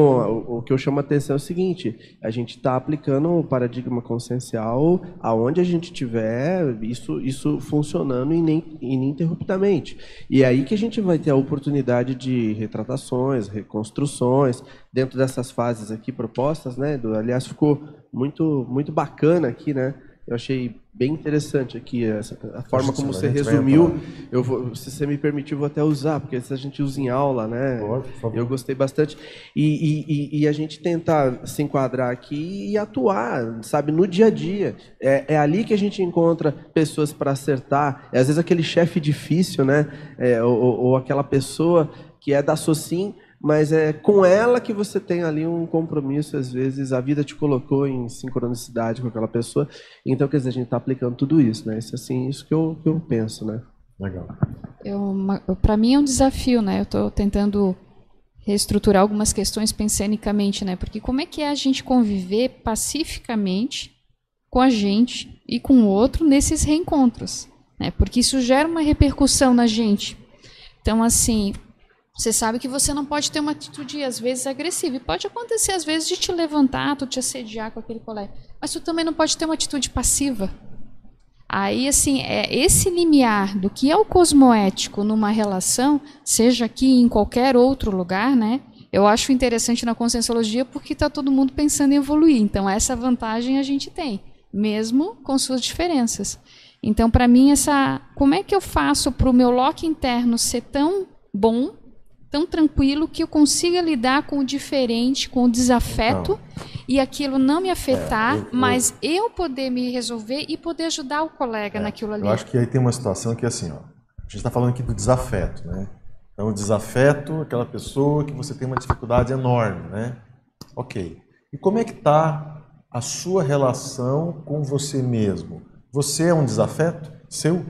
o, o que eu chamo a atenção é o seguinte: a gente está aplicando o paradigma consciencial aonde a gente tiver isso, isso funcionando ininterruptamente. E é aí que a gente vai ter a oportunidade de retratações, reconstruções, dentro dessas fases aqui propostas, né? Do, aliás, ficou muito, muito bacana aqui, né? Eu achei bem interessante aqui essa, a forma como você resumiu. Eu vou, se você me permitir, vou até usar, porque se a gente usa em aula, né? Pode, eu gostei bastante. E, e, e, a gente tentar se enquadrar aqui e atuar, sabe, no dia a dia. É, é ali que a gente encontra pessoas para acertar. É, às vezes aquele chefe difícil, né? É, ou, ou aquela pessoa que é da Socim, mas é com ela que você tem ali um compromisso, às vezes a vida te colocou em sincronicidade com aquela pessoa, então quer dizer, a gente está aplicando tudo isso, né? Isso assim, isso que eu, que eu penso, né? Legal. Para mim é um desafio, né? Eu estou tentando reestruturar algumas questões pensenicamente, né? Porque como é que é a gente conviver pacificamente com a gente e com o outro nesses reencontros, né? Porque isso gera uma repercussão na gente. Então, assim, você sabe que você não pode ter uma atitude, às vezes, agressiva. E pode acontecer, às vezes, de te levantar, tu te assediar com aquele colega. Mas tu também não pode ter uma atitude passiva. Aí, assim, é esse limiar do que é o cosmoético numa relação, seja aqui em qualquer outro lugar, né? Eu acho interessante na conscienciologia porque está todo mundo pensando em evoluir. Então, essa vantagem a gente tem, mesmo com suas diferenças. Então, para mim, essa, como é que eu faço para o meu lock interno ser tão bom tão tranquilo que eu consiga lidar com o diferente, com o desafeto e aquilo não me afetar, é, eu, mas eu poder me resolver e poder ajudar o colega é, naquilo ali. Eu acho que aí tem uma situação que é assim, ó, a gente está falando aqui do desafeto, né? Então, o desafeto, aquela pessoa que você tem uma dificuldade enorme, né? Ok. E como é que está a sua relação com você mesmo? Você é um desafeto seu?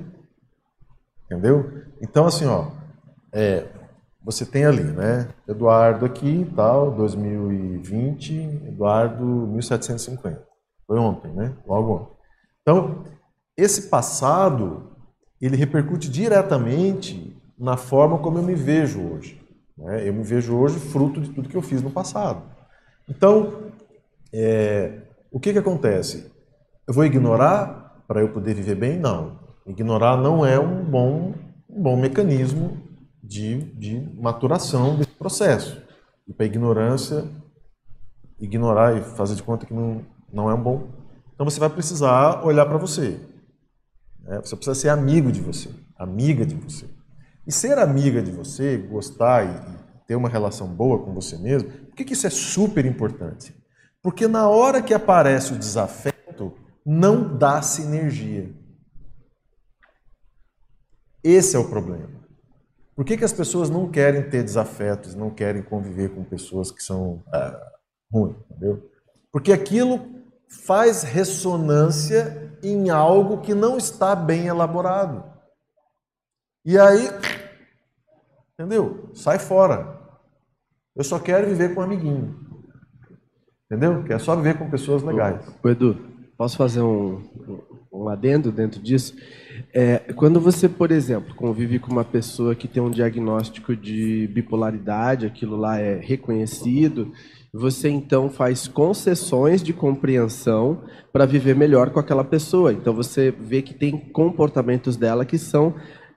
Entendeu? Então, assim, ó, é, você tem ali, né? Eduardo aqui, tal, 2020, Eduardo 1750. Foi ontem, né? Logo ontem. Então, esse passado, ele repercute diretamente na forma como eu me vejo hoje. Né? Eu me vejo hoje fruto de tudo que eu fiz no passado. Então, é, o que, que acontece? Eu vou ignorar para eu poder viver bem? Não. Ignorar não é um bom, um bom mecanismo de, de maturação desse processo. E para ignorância, ignorar e fazer de conta que não, não é um bom. Então você vai precisar olhar para você. Né? Você precisa ser amigo de você, amiga de você. E ser amiga de você, gostar e, ter uma relação boa com você mesmo, por que, que isso é super importante? Porque na hora que aparece o desafeto, não dá sinergia. Esse é o problema. Por que, que as pessoas não querem ter desafetos, não querem conviver com pessoas que são ah, ruins, entendeu? Porque aquilo faz ressonância em algo que não está bem elaborado. E aí, entendeu? Sai fora. Eu só quero viver com um amiguinho. Entendeu? Que é só viver com pessoas legais. O Edu, posso fazer um, um adendo dentro disso? É, quando você, por exemplo, convive com uma pessoa que tem um diagnóstico de bipolaridade, aquilo lá é reconhecido, você então faz concessões de compreensão para viver melhor com aquela pessoa. Então você vê que tem comportamentos dela que são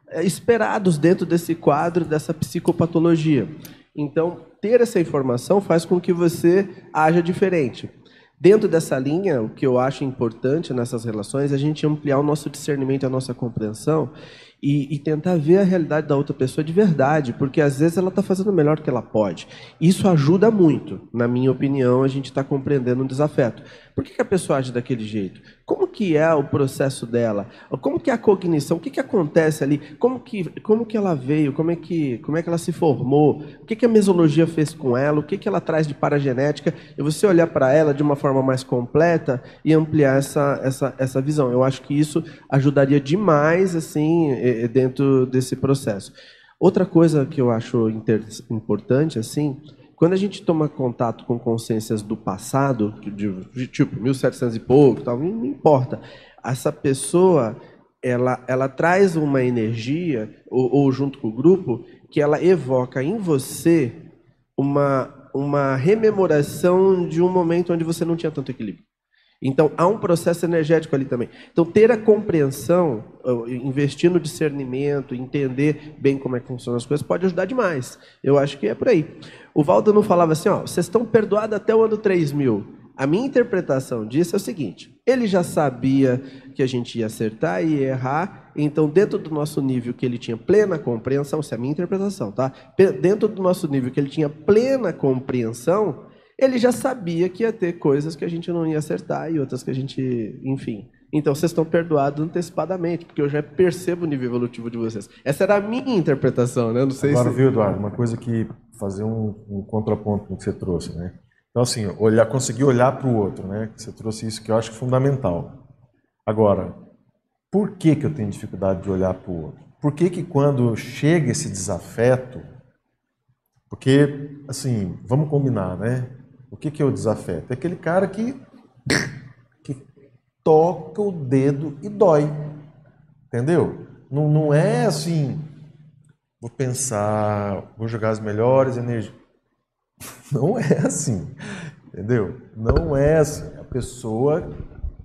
é, esperados dentro desse quadro dessa psicopatologia. Então, ter essa informação faz com que você haja diferente. Dentro dessa linha, o que eu acho importante nessas relações é a gente ampliar o nosso discernimento, a nossa compreensão e, e, tentar ver a realidade da outra pessoa de verdade, porque às vezes ela está fazendo o melhor que ela pode. Isso ajuda muito, na minha opinião, a gente está compreendendo um desafeto. Por que, que, a pessoa age daquele jeito? Como que é o processo dela? Como que é a cognição? O que, que acontece ali? Como que, como que ela veio? Como é que, como é que ela se formou? O que, que a mesologia fez com ela? O que, que ela traz de paragenética? E você olhar para ela de uma forma mais completa e ampliar essa, essa, essa visão. Eu acho que isso ajudaria demais assim dentro desse processo. Outra coisa que eu acho importante assim quando a gente toma contato com consciências do passado, de, de tipo 1700 e pouco, tal, não importa. Essa pessoa ela, ela traz uma energia, ou, ou junto com o grupo, que ela evoca em você uma, uma rememoração de um momento onde você não tinha tanto equilíbrio. Então, há um processo energético ali também. Então, ter a compreensão, investir no discernimento, entender bem como é que funcionam as coisas, pode ajudar demais. Eu acho que é por aí. O Valdo não falava assim, ó, vocês estão perdoados até o ano 3000. A minha interpretação disso é o seguinte: ele já sabia que a gente ia acertar e ia errar, então, dentro do nosso nível que ele tinha plena compreensão, essa é a minha interpretação, tá? Dentro do nosso nível que ele tinha plena compreensão, ele já sabia que ia ter coisas que a gente não ia acertar e outras que a gente, enfim. Então, vocês estão perdoados antecipadamente, porque eu já percebo o nível evolutivo de vocês. Essa era a minha interpretação, né? Não sei Agora, se... viu, Eduardo, uma coisa que fazer um, um contraponto no que você trouxe, né? Então, assim, olhar, conseguir olhar para o outro, né? Você trouxe isso que eu acho fundamental. Agora, por que, que eu tenho dificuldade de olhar para o outro? Por que, que quando chega esse desafeto, porque, assim, vamos combinar, né? O que, que é o desafeto? É aquele cara que, que toca o dedo e dói. Entendeu? Não, não é assim, vou pensar, vou jogar as melhores energias. Não é assim, entendeu? Não é assim. A pessoa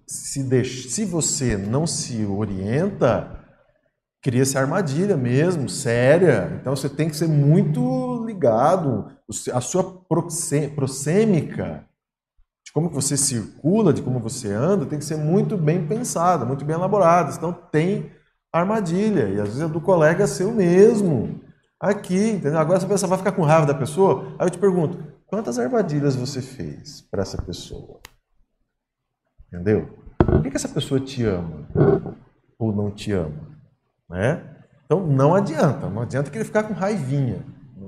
se deixa, se você não se orienta, cria-se armadilha mesmo, séria. Então você tem que ser muito ligado, a sua prosêmica, de como você circula, de como você anda, tem que ser muito bem pensada, muito bem elaborada. Senão tem armadilha, e às vezes é do colega seu mesmo. Aqui, entendeu? Agora essa pessoa vai ficar com raiva da pessoa, aí eu te pergunto, quantas armadilhas você fez para essa pessoa? Entendeu? Por que, que essa pessoa te ama ou não te ama? Né? Então não adianta, não adianta querer ficar com raivinha.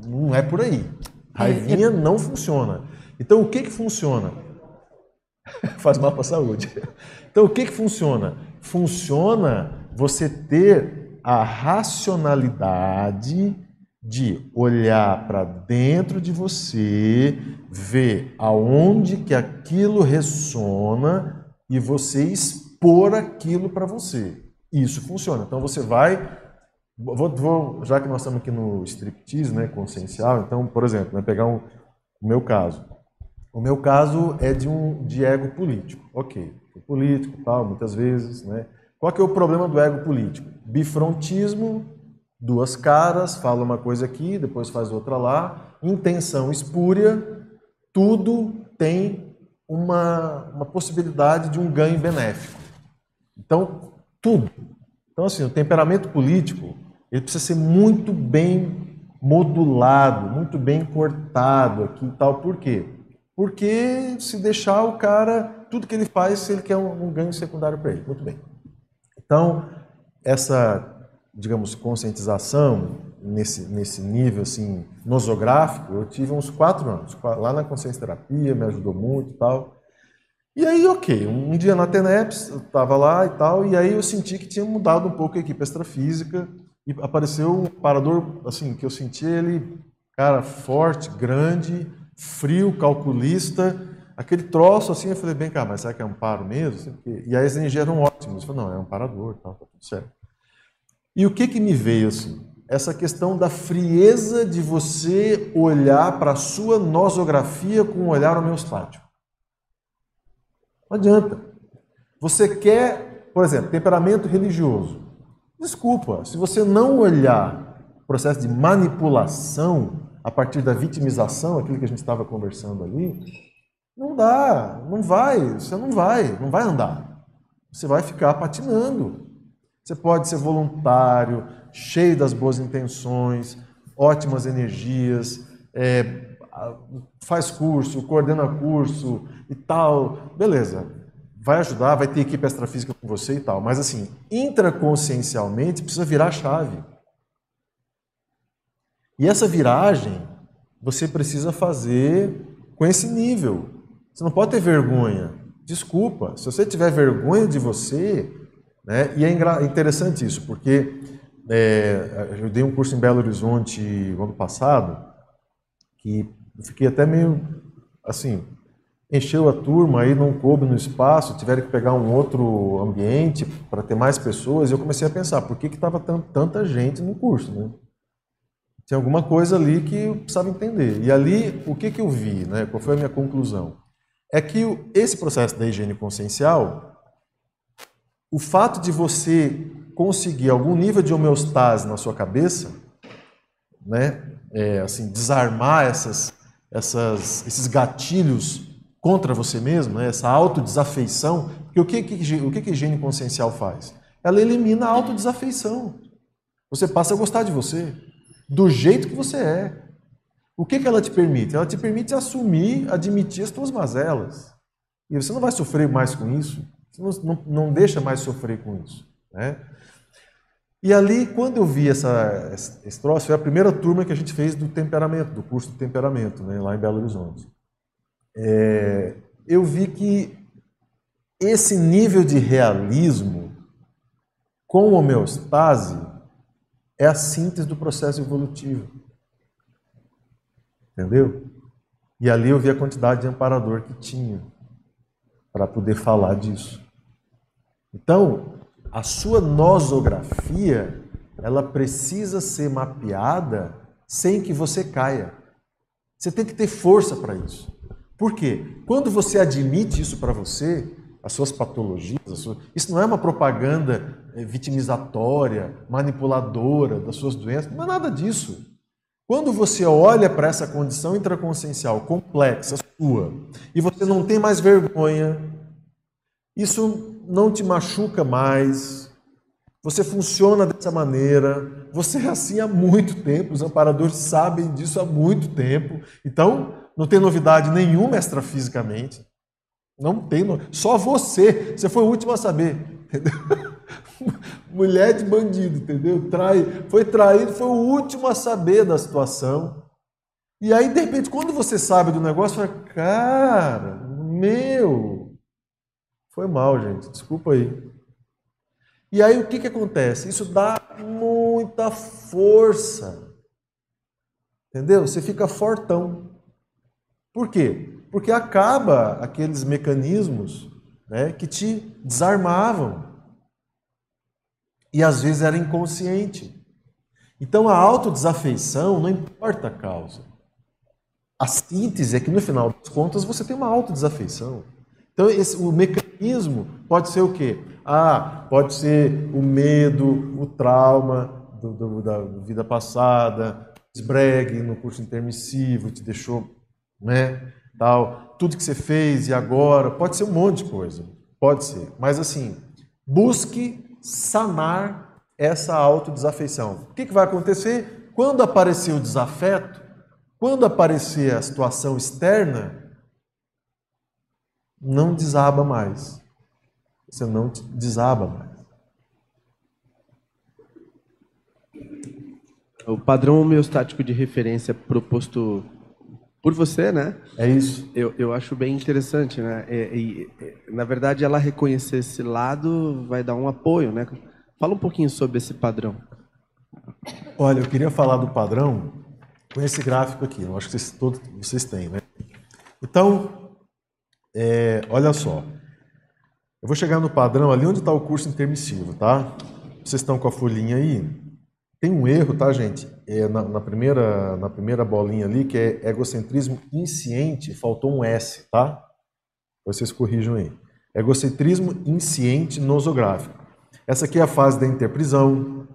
Não é por aí. Raivinha não funciona. Então o que que funciona? Faz mal para a saúde. Então o que que funciona? Funciona você ter a racionalidade de olhar para dentro de você, ver aonde que aquilo ressona e você expor aquilo para você. Isso funciona. Então você vai. Vou, vou, já que nós estamos aqui no striptease, né, consciencial, então, por exemplo, vai pegar um, o meu caso. O meu caso é de um de ego político. Ok, político, tal, muitas vezes, né? Qual que é o problema do ego político? Bifrontismo, duas caras, fala uma coisa aqui, depois faz outra lá, intenção espúria, tudo tem uma, uma possibilidade de um ganho benéfico. Então, tudo. Então, assim, o temperamento político ele precisa ser muito bem modulado, muito bem cortado aqui e tal. Por quê? Porque se deixar o cara, tudo que ele faz, ele quer um, um ganho secundário para ele. Muito bem. Então, essa digamos, conscientização nesse, nesse nível assim, nosográfico, eu tive uns quatro anos. Lá na consciência terapia, me ajudou muito e tal. E aí, ok, um dia na TENEPS, eu estava lá e tal, e aí eu senti que tinha mudado um pouco a equipe extrafísica, e apareceu um parador, assim, que eu senti ele, cara, forte, grande, frio, calculista, aquele troço assim, eu falei, bem, cara, mas será que é amparo mesmo? E aí as energias eram ótimas, eu falei, não, é amparador, tal, tá tudo certo. E o que que me veio assim? Essa questão da frieza de você olhar para a sua nosografia com um olhar homeostático. Não adianta. Você quer, por exemplo, temperamento religioso. Desculpa, se você não olhar o processo de manipulação a partir da vitimização, aquilo que a gente estava conversando ali, não dá, não vai, você não vai, não vai andar. Você vai ficar patinando. Você pode ser voluntário, cheio das boas intenções, ótimas energias, é, faz curso, coordena curso e tal. Beleza, vai ajudar, vai ter equipe extrafísica com você e tal. Mas assim, intraconsciencialmente precisa virar a chave. E essa viragem você precisa fazer com esse nível. Você não pode ter vergonha. Desculpa, se você tiver vergonha de você, né? E é interessante isso, porque é, eu dei um curso em Belo Horizonte no ano passado, que eu fiquei até meio assim, encheu a turma, aí não coube no espaço, tiveram que pegar um outro ambiente para ter mais pessoas, e eu comecei a pensar, por que estava tanta gente no curso, né? Tinha alguma coisa ali que eu precisava entender. E ali, o que, que eu vi, né? qual foi a minha conclusão? É que esse processo da higiene consciencial, o fato de você conseguir algum nível de homeostase na sua cabeça, né? É, assim, desarmar essas, essas, esses gatilhos contra você mesmo, né? essa autodesafeição. Porque o que, que, o que, que a higiene consciencial faz? Ela elimina a autodesafeição. Você passa a gostar de você, do jeito que você é. O que, que ela te permite? Ela te permite assumir, admitir as tuas mazelas. E você não vai sofrer mais com isso. Você não, não, não deixa mais sofrer com isso. Né? E ali, quando eu vi essa, esse troço, foi a primeira turma que a gente fez do temperamento, do curso de temperamento, né, lá em Belo Horizonte é, eu vi que esse nível de realismo com homeostase é a síntese do processo evolutivo. Entendeu? E ali eu vi a quantidade de amparador que tinha para poder falar disso. Então, a sua nosografia, ela precisa ser mapeada sem que você caia. Você tem que ter força para isso. Por quê? Quando você admite isso para você, as suas patologias, isso não é uma propaganda eh, vitimizatória, manipuladora das suas doenças, não é nada disso. Quando você olha para essa condição intraconsciencial complexa sua e você não tem mais vergonha, isso não te machuca mais, você funciona dessa maneira, você é assim há muito tempo, os amparadores sabem disso há muito tempo. Então, não tem novidade nenhuma extrafisicamente. Não tem, só você. Você foi o último a saber, entendeu? Mulher de bandido, entendeu? Trai, foi traído, foi o último a saber da situação. E aí, de repente, quando você sabe do negócio, você fala, cara, meu, foi mal, gente, desculpa aí. E aí o que, que acontece? Isso dá muita força. Entendeu? Você fica fortão. Por quê? Porque acaba aqueles mecanismos né, que te desarmavam. E às vezes era inconsciente. Então a autodesafeição não importa a causa. A síntese é que no final das contas você tem uma autodesafeição. Então esse, o mecanismo pode ser o quê? Ah, pode ser o medo, o trauma do, do, da vida passada, esbregue no curso intermissivo, te deixou né? Tal, tudo que você fez e agora, pode ser um monte de coisa, pode ser. Mas assim, busque sanar essa autodesafeição. O que, que vai acontecer? Quando aparecer o desafeto, quando aparecer a situação externa, não desaba mais. Você não desaba mais. O padrão homeostático de referência proposto por você, né? É isso. Eu, eu acho bem interessante, né? E, e, na verdade, ela reconhecer esse lado vai dar um apoio, né? Fala um pouquinho sobre esse padrão. Olha, eu queria falar do padrão com esse gráfico aqui. Eu acho que vocês, todos vocês têm, né? Então, é, olha só. Eu vou chegar no padrão ali onde está o curso intermissivo, tá? Vocês estão com a folhinha aí? Tem um erro, tá, gente? É, na, na, primeira, na primeira bolinha ali, que é egocentrismo insciente, faltou um S, tá? Vocês corrijam aí. Egocentrismo insciente nosográfico. Essa aqui é a fase da interprisão,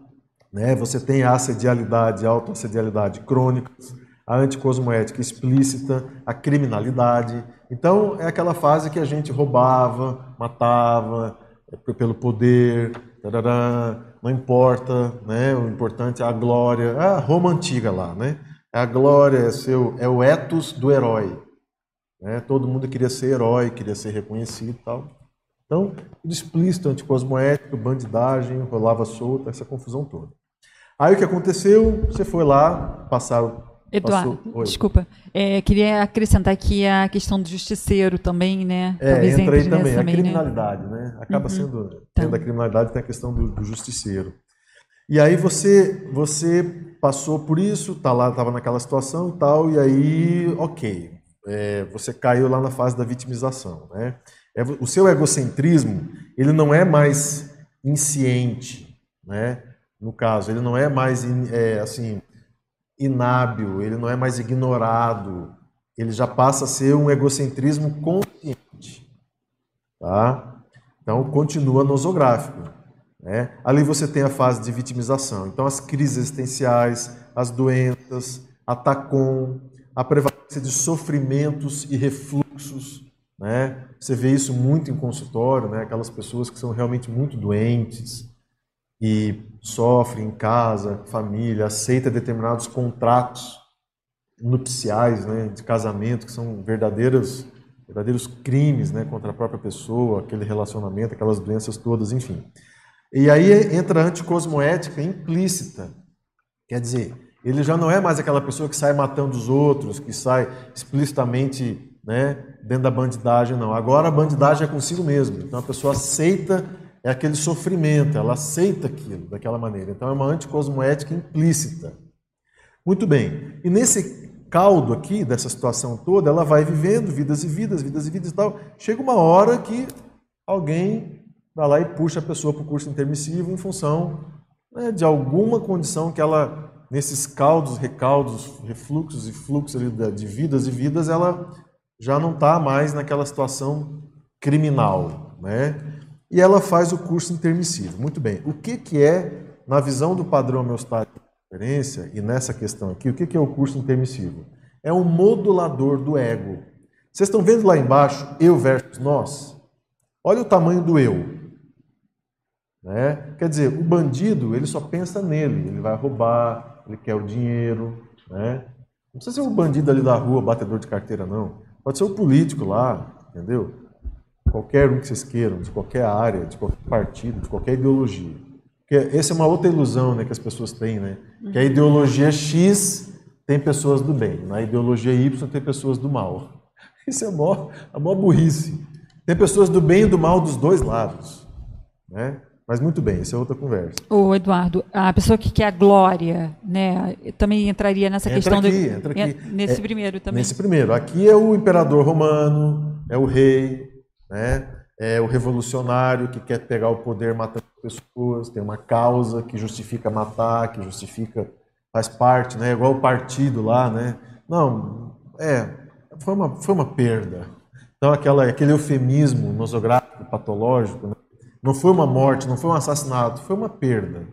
né? Você tem a assedialidade, a autoassedialidade crônicas, a anticosmoética explícita, a criminalidade. Então, é aquela fase que a gente roubava, matava, é, pelo poder, tarará, não importa, né? O importante é a glória. a Roma antiga lá, né? A glória é, seu, é o ethos do herói. Né? Todo mundo queria ser herói, queria ser reconhecido e tal. Então, tudo explícito, anticosmoético, bandidagem, rolava solta, essa confusão toda. Aí o que aconteceu? Você foi lá, passaram Eduardo, desculpa. É, queria acrescentar aqui a questão do justiceiro também, né? É, Talvez entra aí também, a né? criminalidade, né? né? Acaba uhum. sendo, tá. dentro da criminalidade tem a questão do, do, justiceiro. E aí você você passou por isso, tá lá, estava naquela situação e tal, e aí, ok, é, você caiu lá na fase da vitimização. Né? É, o seu egocentrismo, ele não é mais insciente, né? no caso, ele não é mais é, assim inábil, ele não é mais ignorado, ele já passa a ser um egocentrismo consciente. Tá? Então, continua nosográfico. Né? Ali você tem a fase de vitimização. Então, as crises existenciais, as doenças, a TACOM, a prevalência de sofrimentos e refluxos. Né? Você vê isso muito em consultório, né? aquelas pessoas que são realmente muito doentes e sofrem em casa, família, aceita determinados contratos nupciais, né, de casamento, que são verdadeiros, verdadeiros crimes né, contra a própria pessoa, aquele relacionamento, aquelas doenças todas, enfim. E aí entra a anticosmoética implícita. Quer dizer, ele já não é mais aquela pessoa que sai matando os outros, que sai explicitamente né, dentro da bandidagem, não. Agora a bandidagem é consigo mesmo. Então a pessoa aceita é aquele sofrimento, ela aceita aquilo daquela maneira. Então é uma anticosmoética implícita. Muito bem. E nesse caldo aqui, dessa situação toda, ela vai vivendo vidas e vidas, vidas e vidas e tal. Chega uma hora que alguém vai lá e puxa a pessoa para o curso intermissivo em função né, de alguma condição que ela, nesses caldos, recaldos, refluxos e fluxos de vidas e vidas, ela já não está mais naquela situação criminal, né? E ela faz o curso intermissivo. Muito bem. O que, que é, na visão do padrão homeostático de referência, e nessa questão aqui, o que, que é o curso intermissivo? É um modulador do ego. Vocês estão vendo lá embaixo, eu versus nós? Olha o tamanho do eu. Né? Quer dizer, o bandido ele só pensa nele, ele vai roubar, ele quer o dinheiro. Né? Não precisa ser o bandido ali da rua, batedor de carteira, não. Pode ser o político lá, entendeu? Qualquer um que vocês queiram, de qualquer área, de qualquer partido, de qualquer ideologia. Porque essa é uma outra ilusão né, que as pessoas têm, né? Que a ideologia X tem pessoas do bem, na ideologia Y tem pessoas do mal. Isso é a maior, a maior burrice. Tem pessoas do bem e do mal dos dois lados. Né? Mas muito bem, isso é outra conversa. O Eduardo, a pessoa que quer a glória, né, também entraria nessa entra questão aqui, do entra aqui. nesse É, primeiro também. Nesse primeiro, aqui é o imperador romano, é o rei, né? É o revolucionário que quer pegar o poder matando pessoas, tem uma causa que justifica matar, que justifica faz parte, né? Igual o partido lá, né? Não, é, foi uma foi uma perda. Então aquela aquele eufemismo nosográfico patológico, né? Não foi uma morte, não foi um assassinato, foi uma perda.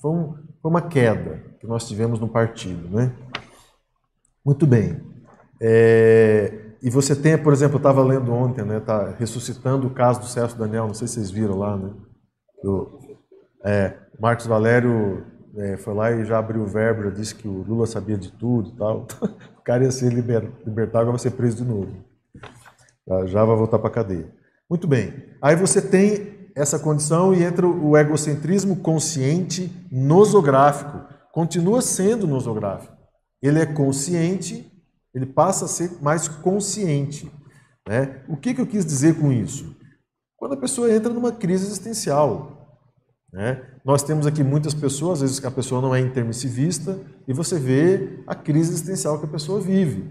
Foi, um, foi uma queda que nós tivemos no partido. Né? Muito bem. É, e você tem, por exemplo, eu estava lendo ontem, né, tá ressuscitando o caso do Celso Daniel, não sei se vocês viram lá, né? É, Marcos Valério é, foi lá e já abriu o verbo, já disse que o Lula sabia de tudo e tal. o cara ia ser liber, libertado, agora vai ser preso de novo. Já vai voltar para a cadeia. Muito bem. Aí você tem essa condição e entra o egocentrismo consciente nosográfico. Continua sendo nosográfico. Ele é consciente, ele passa a ser mais consciente. Né? O que, que eu quis dizer com isso? Quando a pessoa entra numa crise existencial. Né? Nós temos aqui muitas pessoas, às vezes a pessoa não é intermissivista, e você vê a crise existencial que a pessoa vive.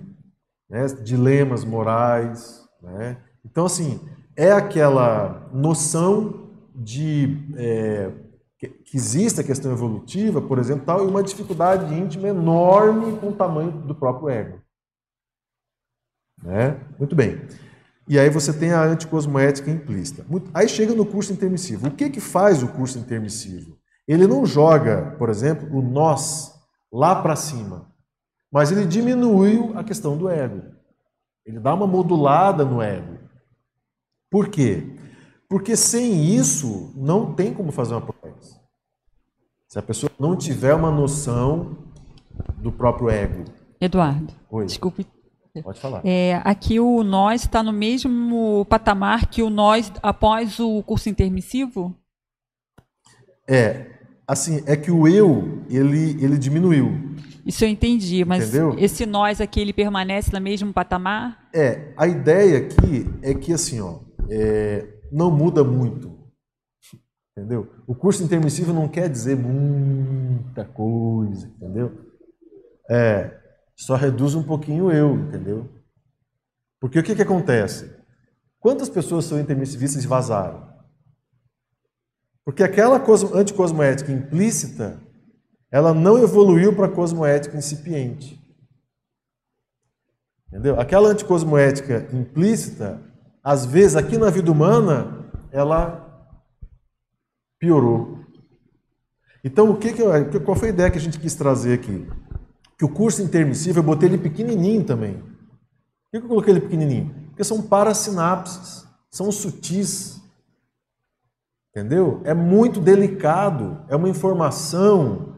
Né? Dilemas morais. Né? Então, assim, é aquela noção de é, que existe a questão evolutiva, por exemplo, tal, e uma dificuldade íntima enorme com o tamanho do próprio ego. Né? Muito bem. E aí você tem a anticosmoética implícita. Aí chega no curso intermissivo. O que, que faz o curso intermissivo? Ele não joga, por exemplo, o nós lá para cima, mas ele diminuiu a questão do ego. Ele dá uma modulada no ego. Por quê? Porque sem isso não tem como fazer uma promessa. Se a pessoa não tiver uma noção do próprio ego. Eduardo, Oi. desculpe. Pode falar. É, aqui o nós está no mesmo patamar que o nós após o curso intermissivo? É, assim, é que o eu, ele, ele diminuiu. Isso eu entendi, mas Entendeu? esse nós aqui ele permanece no mesmo patamar? É, a ideia aqui é que assim, ó, é, não muda muito. Entendeu? O curso intermissivo não quer dizer muita coisa, entendeu? É, só reduz um pouquinho o eu, entendeu? Porque o que, que acontece? Quantas pessoas são intermissivistas e vazaram? Porque aquela cosmo, anticosmoética implícita, ela não evoluiu para a cosmoética incipiente. Entendeu? Aquela anticosmoética implícita, às vezes, aqui na vida humana, ela piorou. Então, o que, que qual foi a ideia que a gente quis trazer aqui? Que o curso intermissivo, eu botei ele pequenininho também. Por que eu coloquei ele pequenininho? Porque são parasinapses, são sutis. Entendeu? É muito delicado, é uma informação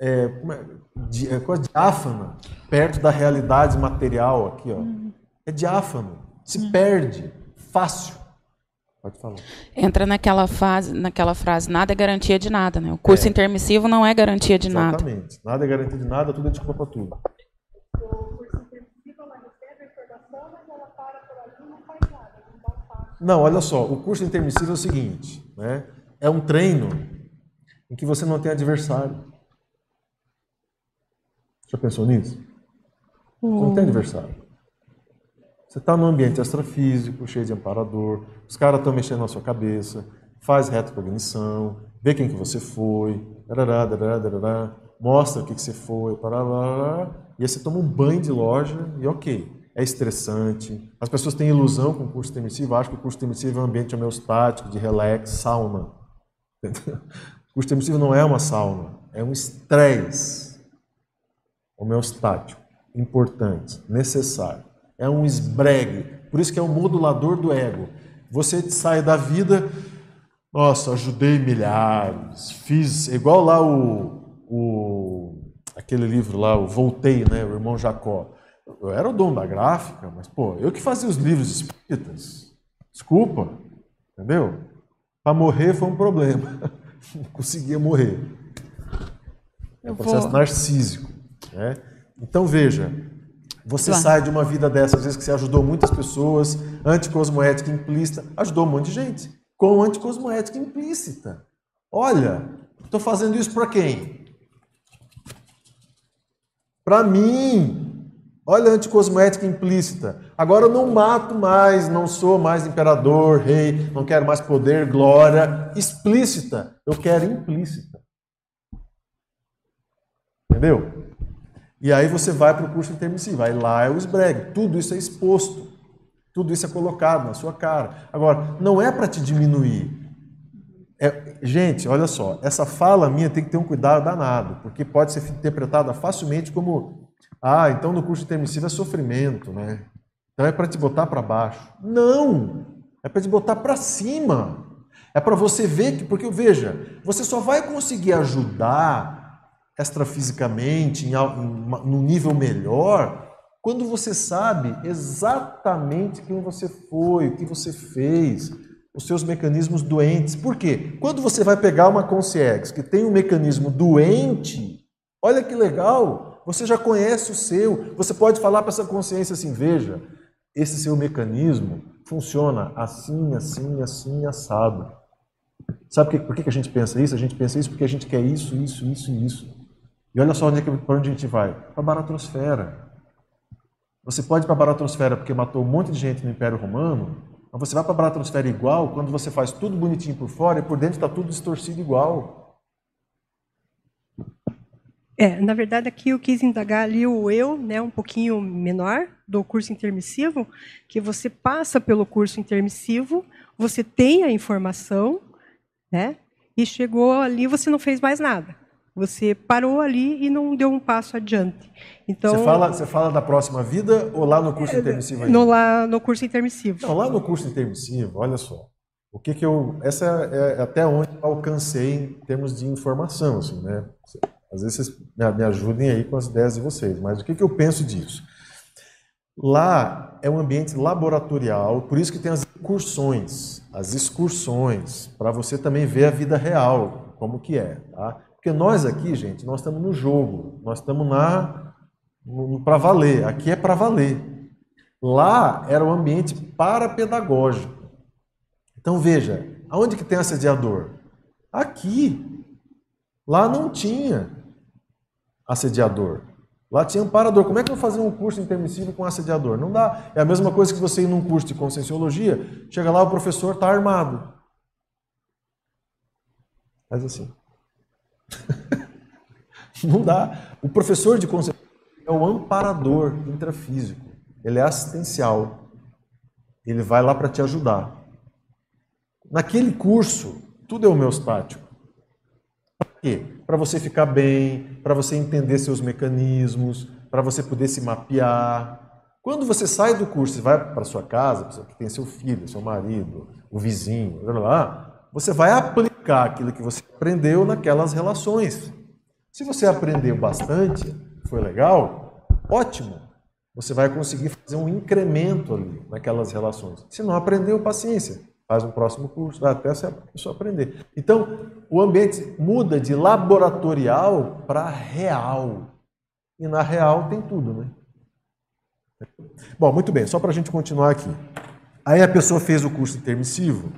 é, é, é, diáfana, perto da realidade material aqui. Ó. É diáfano, se perde, fácil. Pode falar. Entra naquela, fase, naquela frase, nada é garantia de nada. Né? O curso é. intermissivo não é garantia de Exatamente. nada. Exatamente. Nada é garantia de nada, tudo é desculpa para tudo. Não, olha só, o curso intermissivo é o seguinte, né? É um treino em que você não tem adversário. Já pensou nisso? Você não tem adversário. Você está num ambiente extrafísico, cheio de amparador, os caras estão mexendo na sua cabeça, faz retrocognição, vê quem que você foi, darará, darará, darará, mostra o que, que você foi, parará, e aí você toma um banho de loja e ok é estressante. As pessoas têm ilusão com o curso intermissivo, acham que o curso intermissivo é um ambiente homeostático, de relax, sauna. O curso intermissivo não é uma sauna, é um estresse homeostático, importante, necessário. É um esbregue, por isso que é um modulador do ego. Você sai da vida, nossa, ajudei milhares, fiz, igual lá o, o aquele livro lá, o Voltei, né, o irmão Jacó. Eu era o dono da gráfica, mas, pô, eu que fazia os livros espíritas. Desculpa, entendeu? Para morrer foi um problema. Não conseguia morrer. É um processo vou... narcísico. Né? Então, veja, você sai de uma vida dessa, às vezes que você ajudou muitas pessoas, anticosmoética implícita, ajudou um monte de gente, com anticosmoética implícita. Olha, estou fazendo isso para quem? Para mim, Olha a anticosmoética implícita. Agora eu não mato mais, não sou mais imperador, rei, não quero mais poder, glória. Explícita, eu quero implícita. Entendeu? E aí você vai para o curso intermissivo. Aí lá é o esbregue. Tudo isso é exposto. Tudo isso é colocado na sua cara. Agora, não é para te diminuir. É, gente, olha só, essa fala minha tem que ter um cuidado danado, porque pode ser interpretada facilmente como ah, então no curso intermissivo é sofrimento, né? Então é para te botar para baixo. Não! É para te botar para cima. É para você ver que, porque veja, você só vai conseguir ajudar extrafisicamente, em, em, num nível melhor, quando você sabe exatamente quem você foi, o que você fez, os seus mecanismos doentes. Por quê? Quando você vai pegar uma consciência que tem um mecanismo doente, olha que legal, você já conhece o seu. Você pode falar para essa consciência assim: veja, esse seu mecanismo funciona assim, assim, assim, assado. Sabe por que a gente pensa isso? A gente pensa isso porque a gente quer isso, isso, isso e isso. E olha só onde, é para onde a gente vai: para a baratrosfera. Você pode ir para a baratrosfera porque matou um monte de gente no Império Romano, mas você vai para a baratrosfera igual quando você faz tudo bonitinho por fora e por dentro está tudo distorcido igual. É, na verdade, aqui eu quis indagar ali o eu, né, um pouquinho menor do curso intermissivo, que você passa pelo curso intermissivo, você tem a informação, né, e chegou ali você não fez mais nada. Você parou ali e não deu um passo adiante. Então, você fala, você fala da próxima vida ou lá no curso é, intermissivo? Ainda? No, lá no curso intermissivo. Não, lá no curso intermissivo, olha só. O que que eu, essa é até onde eu alcancei em termos de informação, assim, né? Às vezes vocês me ajudem aí com as ideias de vocês, mas o que, que eu penso disso? Lá é um ambiente laboratorial, por isso que tem as excursões, as excursões, para você também ver a vida real, como que é, tá? Porque nós aqui, gente, nós estamos no jogo, nós estamos na para valer, aqui é para valer. Lá era um ambiente parapedagógico. Então veja, aonde que tem assediador? Aqui. Lá não tinha assediador. Lá tinha amparador. Como é que eu vou fazer um curso intermissivo com assediador? Não dá. É a mesma coisa que você ir num curso de conscienciologia, chega lá, o professor está armado. Faz assim. Não dá. O professor de conscienciologia é o amparador intrafísico. Ele é assistencial. Ele vai lá para te ajudar. Naquele curso, tudo é homeostático. Para quê? Para você ficar bem, para você entender seus mecanismos, para você poder se mapear. Quando você sai do curso e vai para sua casa, que tem seu filho, seu marido, o vizinho, lá, você vai aplicar aquilo que você aprendeu naquelas relações. Se você aprendeu bastante, foi legal, ótimo. Você vai conseguir fazer um incremento ali naquelas relações. Se não aprendeu, paciência faz um próximo curso, até a pessoa aprender. Então, o ambiente muda de laboratorial para real. E na real tem tudo, né? Bom, muito bem, só para a gente continuar aqui. Aí a pessoa fez o curso intermissivo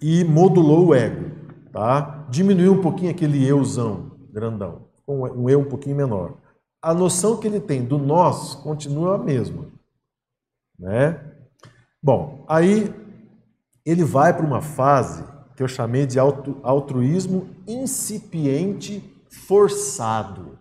e modulou o ego, tá? Diminuiu um pouquinho aquele euzão grandão, um eu um pouquinho menor. A noção que ele tem do nós continua a mesma, né? Bom, aí ele vai para uma fase que eu chamei de altruísmo incipiente forçado.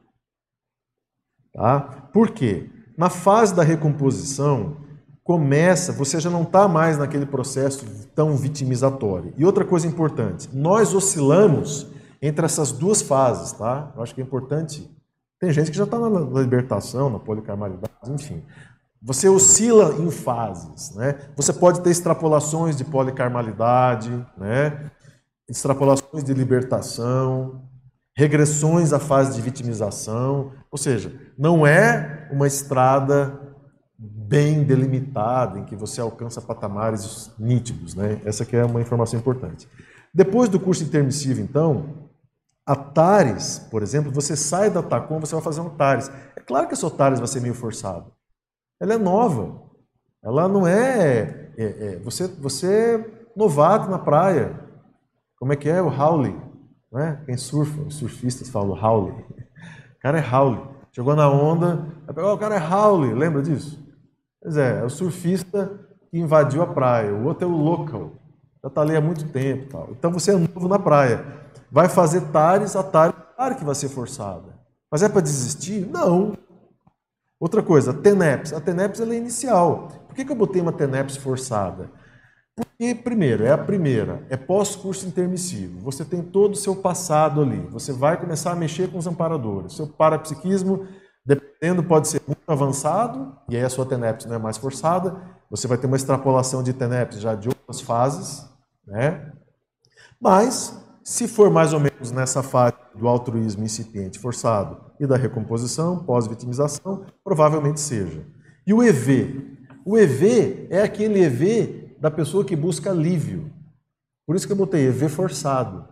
Tá? Por quê? Na fase da recomposição, começa, você já não está mais naquele processo tão vitimizatório. E outra coisa importante, nós oscilamos entre essas duas fases, tá? Eu acho que é importante. Tem gente que já está na libertação, na policarmalidade, enfim. Você oscila em fases, né? Você pode ter extrapolações de policarmalidade, né? Extrapolações de libertação, regressões à fase de vitimização, ou seja, não é uma estrada bem delimitada em que você alcança patamares nítidos, né? Essa que é uma informação importante. Depois do curso intermissivo, então, a TARES, por exemplo, você sai da TACOM, você vai fazer um TARES. É claro que a sua TARES vai ser meio forçado. Ela é nova. Ela não é. é, é você, você é novato na praia. Como é que é o Howley? Né? Quem surfa, os surfistas falam Howley. O cara é Howley. Chegou na onda, o cara é Howley, lembra disso? Pois é, é o surfista que invadiu a praia. O outro é o local. Já está ali há muito tempo. Tal. Então você é novo na praia. Vai fazer tares, a tare, claro que vai ser forçada. Mas é para desistir? Não. Outra coisa, TENEPS. A TENEPS é inicial. Por que, que eu botei uma TENEPS forçada? Porque, primeiro, é a primeira, é pós-curso intermissivo. Você tem todo o seu passado ali. Você vai começar a mexer com os amparadores. Seu parapsiquismo, dependendo, pode ser muito avançado, e aí a sua TENEPS não é mais forçada. Você vai ter uma extrapolação de TENEPS já de outras fases, né? Mas, se for mais ou menos nessa fase do altruísmo incipiente forçado e da recomposição, pós-vitimização, provavelmente seja. E o EV? O EV é aquele EV da pessoa que busca alívio. Por isso que eu botei EV forçado.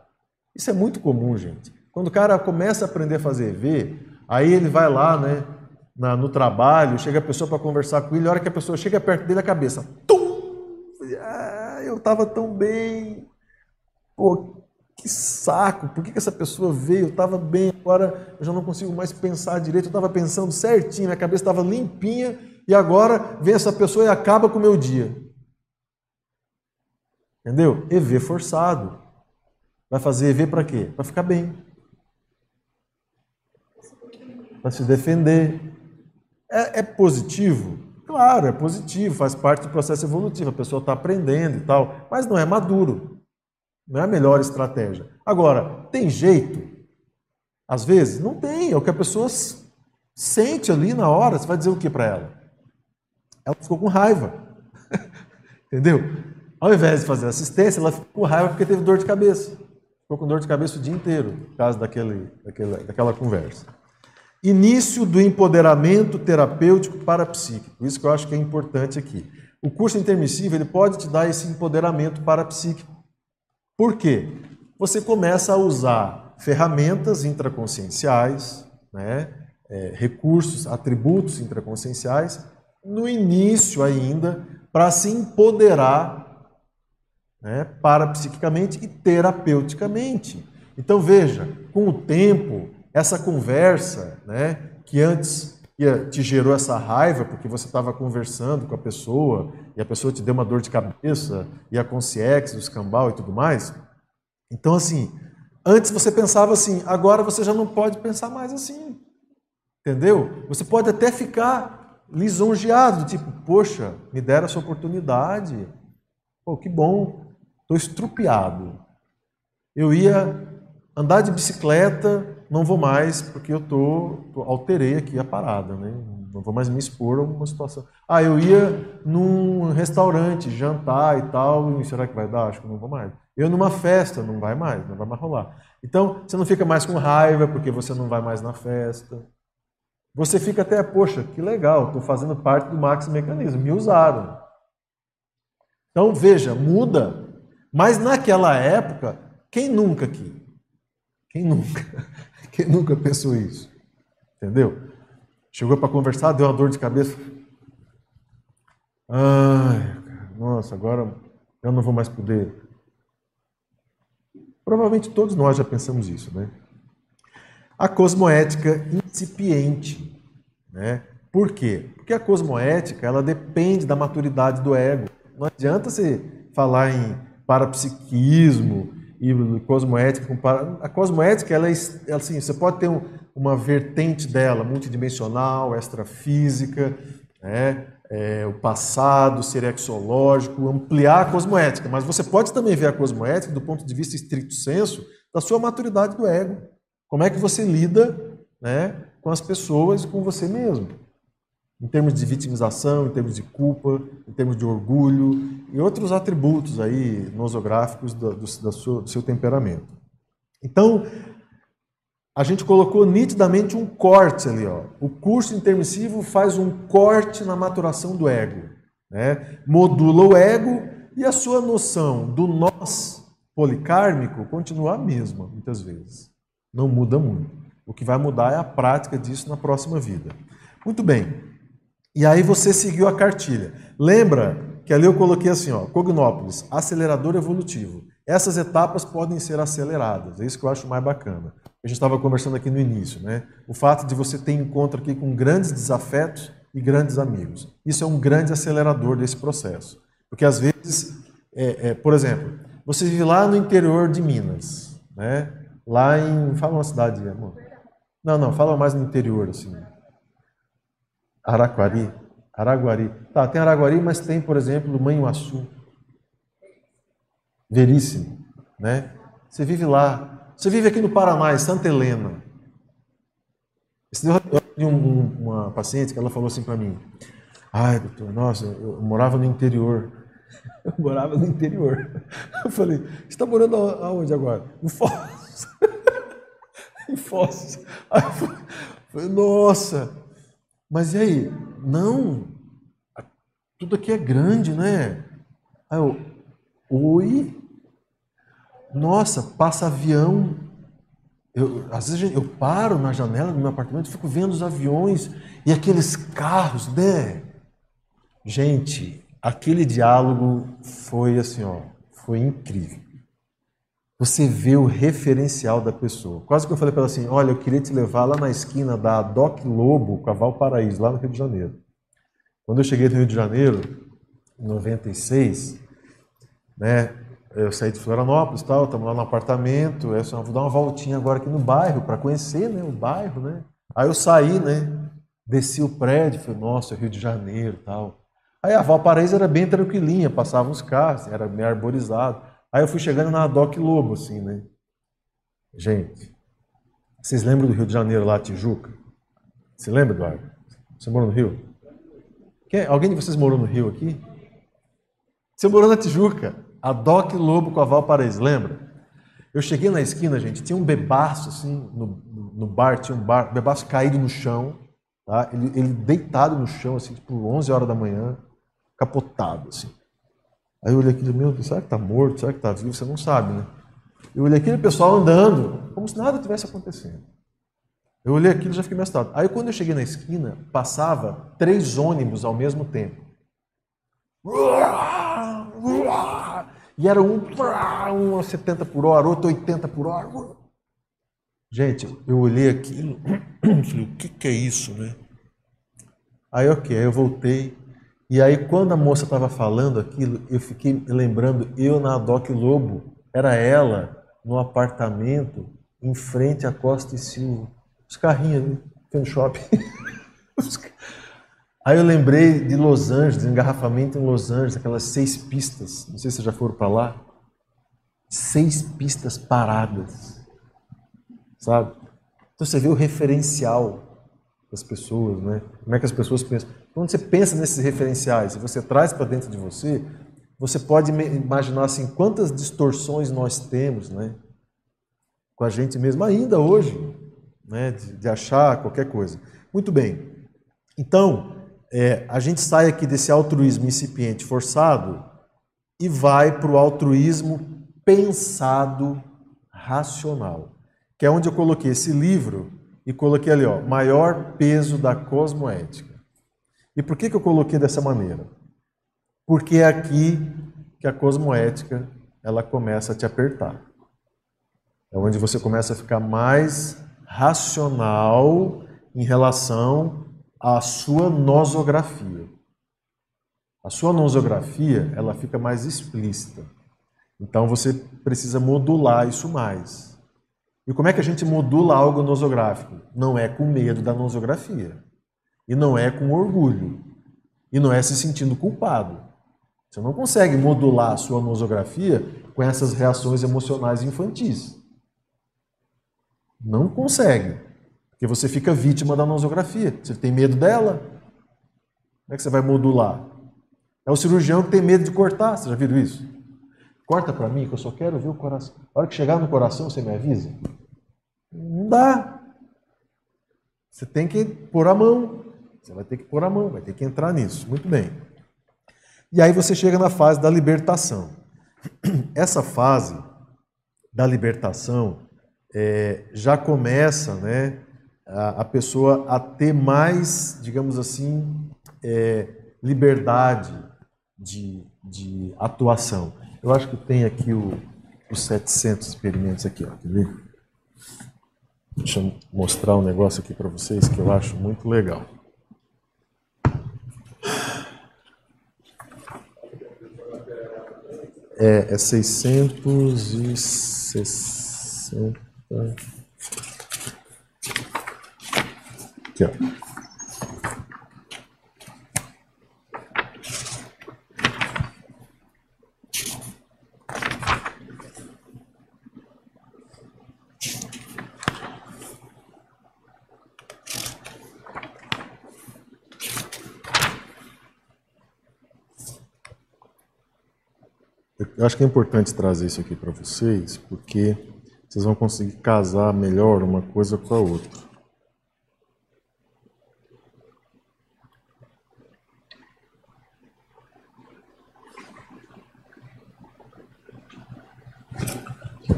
Isso é muito comum, gente. Quando o cara começa a aprender a fazer EV, aí ele vai lá, né, na, no trabalho, chega a pessoa para conversar com ele, a hora que a pessoa chega perto dele, a cabeça, tum! Ah, eu estava tão bem. Pô, que saco, por que, que essa pessoa veio? Eu estava bem, agora eu já não consigo mais pensar direito. Eu estava pensando certinho, minha cabeça estava limpinha e agora vem essa pessoa e acaba com o meu dia. Entendeu? EV forçado. Vai fazer EV para quê? Para ficar bem. Para se defender. É, é positivo? Claro, é positivo, faz parte do processo evolutivo. A pessoa está aprendendo e tal, mas não é maduro. Não é a melhor estratégia. Agora, tem jeito? Às vezes, não tem. É o que a pessoa sente ali na hora. Você vai dizer o que para ela? Ela ficou com raiva. Entendeu? Ao invés de fazer assistência, ela ficou com raiva porque teve dor de cabeça. Ficou com dor de cabeça o dia inteiro, por causa daquele, daquela, daquela conversa. Início do empoderamento terapêutico parapsíquico. Isso que eu acho que é importante aqui. O curso intermissivo ele pode te dar esse empoderamento parapsíquico. Por quê? Você começa a usar ferramentas intraconscienciais, né? É, recursos, atributos intraconscienciais, no início ainda, para se empoderar né, parapsiquicamente e terapeuticamente. Então veja, com o tempo, essa conversa, né, que antes te gerou essa raiva porque você estava conversando com a pessoa e a pessoa te deu uma dor de cabeça e a consciência, o escambau e tudo mais. Então, assim, antes você pensava assim, agora você já não pode pensar mais assim. Entendeu? Você pode até ficar lisonjeado, tipo, poxa, me deram essa oportunidade. Pô, que bom. Estou estrupiado. Eu ia andar de bicicleta, não vou mais, porque eu tô, tô, alterei aqui a parada, né? Não vou mais me expor a uma situação. Ah, eu ia num restaurante jantar e tal, e será que vai dar? Acho que não vou mais. Eu numa festa, não vai mais, não vai mais rolar. Então, você não fica mais com raiva porque você não vai mais na festa. Você fica até, poxa, que legal, estou fazendo parte do Max Mecanismo, me usaram. Então, veja, muda. Mas naquela época, quem nunca aqui? Quem nunca? Quem nunca pensou isso? Entendeu? Chegou para conversar, deu uma dor de cabeça. Ai, nossa, agora eu não vou mais poder. Provavelmente todos nós já pensamos isso, né? A cosmoética incipiente, né? Por quê? Porque a cosmoética, ela depende da maturidade do ego. Não adianta você falar em parapsiquismo, e cosmoética. A cosmoética, ela é assim, você pode ter um, uma vertente dela multidimensional, extrafísica, né? É, o passado, ser exológico, ampliar a cosmoética. Mas você pode também ver a cosmoética do ponto de vista estricto senso da sua maturidade do ego. Como é que você lida né, com as pessoas e com você mesmo em termos de vitimização, em termos de culpa, em termos de orgulho e outros atributos aí nosográficos do, do, do, seu, do seu temperamento. Então, a gente colocou nitidamente um corte ali. Ó. O curso intermissivo faz um corte na maturação do ego. Né? Modula o ego e a sua noção do nós policármico continua a mesma, muitas vezes. Não muda muito. O que vai mudar é a prática disso na próxima vida. Muito bem. E aí você seguiu a cartilha. Lembra que ali eu coloquei assim, ó, Cognópolis, acelerador evolutivo. Essas etapas podem ser aceleradas, é isso que eu acho mais bacana. A gente estava conversando aqui no início, né? O fato de você ter encontro aqui com grandes desafetos e grandes amigos. Isso é um grande acelerador desse processo. Porque às vezes, é, é, por exemplo, você vive lá no interior de Minas, né? Lá em. Fala uma cidade, amor. Não, não, fala mais no interior, assim. Araquari, Araguari. Tá, tem Araguari, mas tem, por exemplo, Manhuaçu. Veríssimo, né? Você vive lá. Você vive aqui no Paraná, em Santa Helena. Eu tive uma paciente que ela falou assim para mim: Ai, doutor, nossa, eu morava no interior. Eu morava no interior. Eu falei: Você está morando aonde agora? Em Foz. em Foz. Aí eu falei: Nossa, mas e aí? Não, tudo aqui é grande, né? Aí eu, oi? Nossa, passa avião. Eu, às vezes eu paro na janela do meu apartamento e fico vendo os aviões e aqueles carros, né? Gente, aquele diálogo foi assim, ó, foi incrível. Você vê o referencial da pessoa. Quase que eu falei para ela assim: olha, eu queria te levar lá na esquina da Doc Lobo com a Valparaíso, lá no Rio de Janeiro. Quando eu cheguei no Rio de Janeiro, em 96, né, eu saí de Florianópolis, tal, estamos lá no apartamento, eu vou dar uma voltinha agora aqui no bairro para conhecer, né, o bairro, né? Aí eu saí, né, desci o prédio, falei, nossa, Rio de Janeiro, tal. Aí a Valparaíso era bem tranquilinha, passavam os carros, era meio arborizado. Aí eu fui chegando na Doc Lobo, assim, né? Gente, vocês lembram do Rio de Janeiro, lá, Tijuca? Você lembra, Eduardo? Você morou no Rio? Quem, alguém de vocês morou no Rio aqui? Você morou na Tijuca, a Doc Lobo com a Valparaíso, lembra? Eu cheguei na esquina, gente, tinha um bebaço, assim, no, no bar, tinha um bar, bebaço caído no chão, tá? ele, ele deitado no chão, assim, tipo 11 horas da manhã, capotado, assim. Aí eu olhei aquilo, meu Deus, será que está morto? Será que está vivo? Você não sabe, né? Eu olhei aquele pessoal andando, como se nada tivesse acontecendo. Eu olhei aquilo e já fiquei meio assustado. Aí quando eu cheguei na esquina, passava três ônibus ao mesmo tempo. E era um, um a 70 por hora, outro 80 por hora. Gente, eu olhei aquilo falei, o que, que é isso, né? Aí, ok, aí eu voltei. E aí, quando a moça estava falando aquilo, eu fiquei lembrando, eu na Doc Lobo, era ela no apartamento em frente à Costa e Silva. Os carrinhos ali, no shopping. Aí eu lembrei de Los Angeles, engarrafamento em Los Angeles, aquelas seis pistas. Não sei se vocês já foram para lá. Seis pistas paradas. Sabe? Então você vê o referencial das pessoas, né? Como é que as pessoas pensam. Quando você pensa nesses referenciais e você traz para dentro de você, você pode imaginar assim quantas distorções nós temos, né? Com a gente mesmo ainda hoje, né? De, de achar qualquer coisa. Muito bem. Então, é, a gente sai aqui desse altruísmo incipiente forçado e vai para o altruísmo pensado racional, que é onde eu coloquei esse livro e coloquei ali, ó, maior peso da cosmoética. E por que, que eu coloquei dessa maneira? Porque é aqui que a cosmoética ela começa a te apertar. É onde você começa a ficar mais racional em relação a sua nosografia. A sua nosografia, ela fica mais explícita. Então você precisa modular isso mais. E como é que a gente modula algo nosográfico? Não é com medo da nosografia. E não é com orgulho. E não é se sentindo culpado. Você não consegue modular a sua nosografia com essas reações emocionais infantis. Não consegue. Porque você fica vítima da nosografia. Você tem medo dela? Como é que você vai modular? É o cirurgião que tem medo de cortar. Você já viu isso? Corta para mim, que eu só quero ver o coração. A hora que chegar no coração, você me avisa? Não dá. Você tem que pôr a mão. Você vai ter que pôr a mão, vai ter que entrar nisso. Muito bem. E aí você chega na fase da libertação. Essa fase da libertação é, já começa, né? a, pessoa a ter mais, digamos assim, é, liberdade de, de atuação. Eu acho que tem aqui o, os 700 experimentos aqui, ó, quer ver? Deixa eu mostrar um negócio aqui para vocês que eu acho muito legal. É, é 660. Aqui, ó. Eu acho que é importante trazer isso aqui para vocês, porque vocês vão conseguir casar melhor uma coisa com a outra.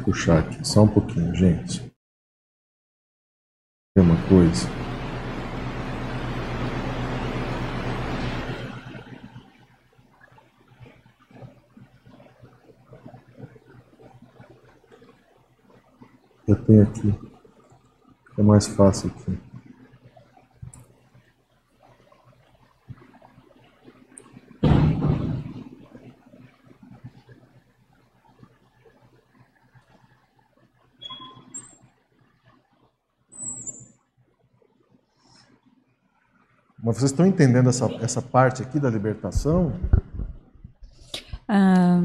puxar aqui, só um pouquinho, gente. Tem uma coisa. Eu tenho aqui. É mais fácil aqui. Mas vocês estão entendendo essa, essa parte aqui da libertação? Ah,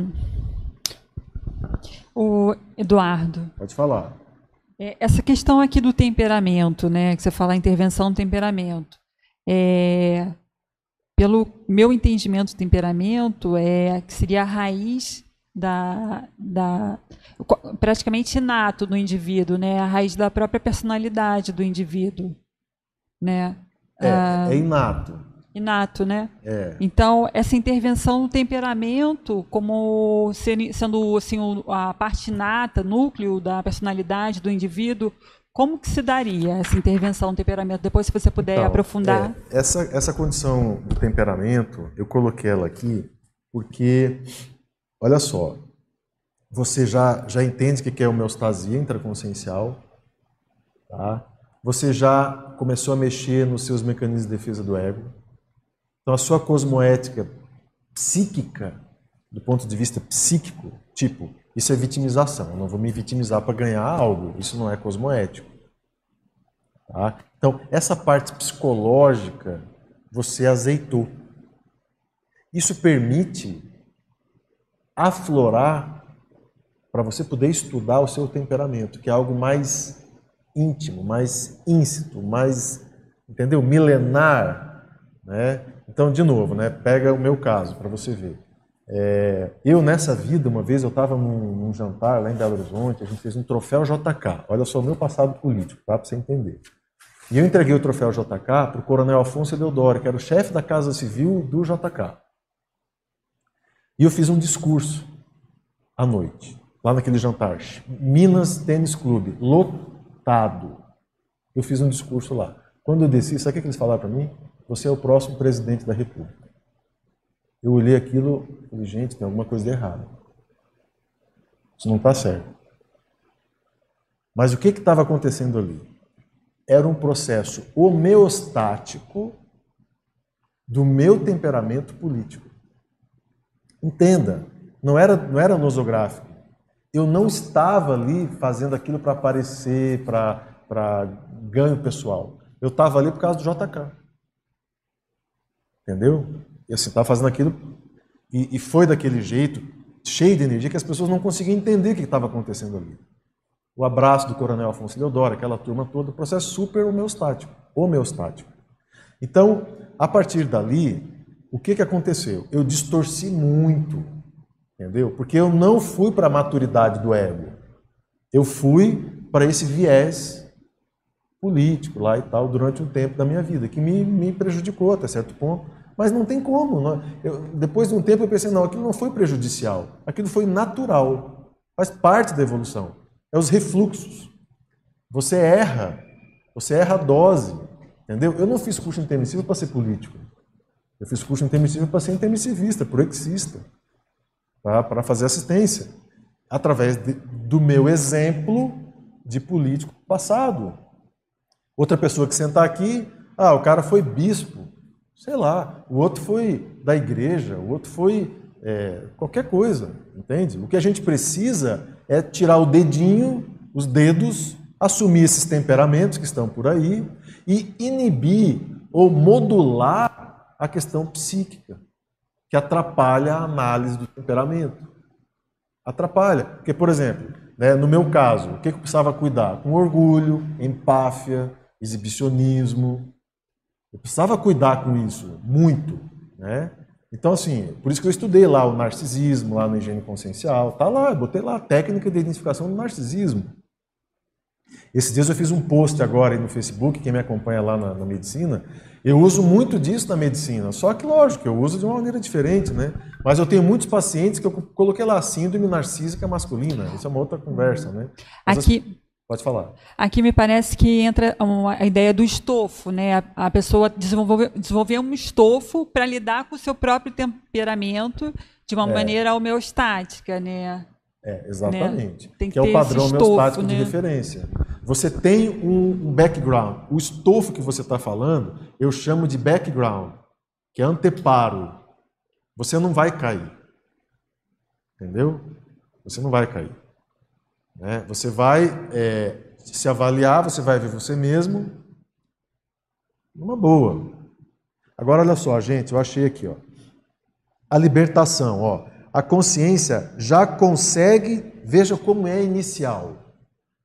o Eduardo. Pode falar. É, essa questão aqui do temperamento, né, que você fala intervenção no temperamento. É, pelo meu entendimento, temperamento é que seria a raiz da, da praticamente inato do indivíduo, né, a raiz da própria personalidade do indivíduo, né? É, ah, é inato. Inato, né? É. Então, essa intervenção no temperamento, como sendo assim, a parte inata, núcleo da personalidade do indivíduo, como que se daria essa intervenção no temperamento? Depois, se você puder então, aprofundar. É, essa, essa condição do temperamento, eu coloquei ela aqui porque, olha só, você já, já entende o que é homeostasia intraconsciencial, tá? Você já começou a mexer nos seus mecanismos de defesa do ego. Então a sua cosmoética psíquica, do ponto de vista psíquico, tipo, isso é vitimização. Eu não vou me vitimizar para ganhar algo. Isso não é cosmoético. Tá? Então, essa parte psicológica você azeitou. Isso permite aflorar para você poder estudar o seu temperamento, que é algo mais íntimo, mais íncito, mais, entendeu? Milenar, né? Então, de novo, né? Pega o meu caso para você ver. É, eu, nessa vida, uma vez, eu estava num, num, jantar lá em Belo Horizonte, a gente fez um troféu JK. Olha só o meu passado político, tá? Para você entender. E eu entreguei o troféu JK para o coronel Afonso Deodoro, que era o chefe da Casa Civil do JK. E eu fiz um discurso à noite, lá naquele jantar. Minas Tênis Clube, lotado. Eu fiz um discurso lá. Quando eu desci, sabe o que eles falaram para mim? Você é o próximo presidente da República. Eu olhei aquilo e falei, gente, tem alguma coisa de errado. Isso não está certo. Mas o que estava acontecendo ali? Era um processo homeostático do meu temperamento político. Entenda, não era, não era nosográfico. Eu não estava ali fazendo aquilo para aparecer, para ganho pessoal. Eu estava ali por causa do JK. Entendeu? E assim, estava fazendo aquilo e, e, foi daquele jeito, cheio de energia, que as pessoas não conseguiam entender o que estava acontecendo ali. O abraço do coronel Afonso Leodoro, aquela turma toda, processo super homeostático. homeostático. Então, a partir dali, o que, que aconteceu? Eu distorci muito, entendeu? Porque eu não fui para a maturidade do ego. Eu fui para esse viés político lá e tal durante um tempo da minha vida, que me, me prejudicou até certo ponto. Mas não tem como. Não. Eu, depois de um tempo eu pensei, não, aquilo não foi prejudicial, aquilo foi natural, faz parte da evolução. É os refluxos. Você erra, você erra a dose, entendeu? Eu não fiz curso intermissivo para ser político. Eu fiz curso intermissivo para ser intermissivista, proexista, tá? para fazer assistência, através de, do meu exemplo de político passado. Outra pessoa que senta aqui, ah, o cara foi bispo, sei lá, o outro foi da igreja, o outro foi é, qualquer coisa, entende? O que a gente precisa é tirar o dedinho, os dedos, assumir esses temperamentos que estão por aí e inibir ou modular a questão psíquica, que atrapalha a análise do temperamento. Atrapalha. Porque, por exemplo, né, no meu caso, o que eu precisava cuidar? Com orgulho, empáfia, exibicionismo. Eu precisava cuidar com isso, muito. Né? Então, assim, por isso que eu estudei lá o narcisismo, lá na higiene consciencial. Tá lá, eu botei lá a técnica de identificação do narcisismo. Esses dias eu fiz um post agora no Facebook, quem me acompanha lá na, na, medicina, eu uso muito disso na medicina, só que lógico, eu uso de uma maneira diferente, né? Mas eu tenho muitos pacientes que eu coloquei lá síndrome narcísica masculina, isso é uma outra conversa, né? Mas Aqui, Pode falar. Aqui me parece que entra uma, a ideia do estofo, né? A, a pessoa desenvolver, desenvolver um estofo para lidar com o seu próprio temperamento de uma é. maneira homeostática, né? É, exatamente. Né? Tem que, que é o padrão estofo, homeostático né? de referência. Você tem um background. O estofo que você está falando, eu chamo de background, que é anteparo. Você não vai cair. Entendeu? Você não vai cair. Né? Você vai é, se avaliar, você vai ver você mesmo numa boa. Agora, olha só, gente, eu achei aqui, ó. A libertação, ó. A consciência já consegue, veja como é inicial,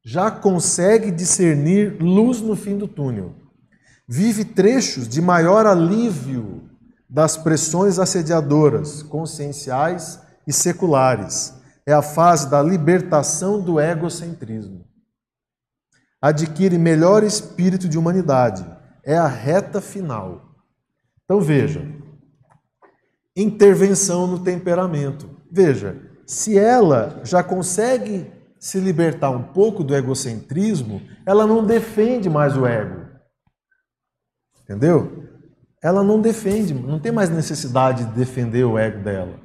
já consegue discernir luz no fim do túnel. Vive trechos de maior alívio das pressões assediadoras, conscienciais e seculares é a fase da libertação do egocentrismo. Adquire melhor espírito de humanidade. É a reta final. Então veja, intervenção no temperamento. Veja, se ela já consegue se libertar um pouco do egocentrismo, ela não defende mais o ego. Entendeu? Ela não defende, não tem mais necessidade de defender o ego dela.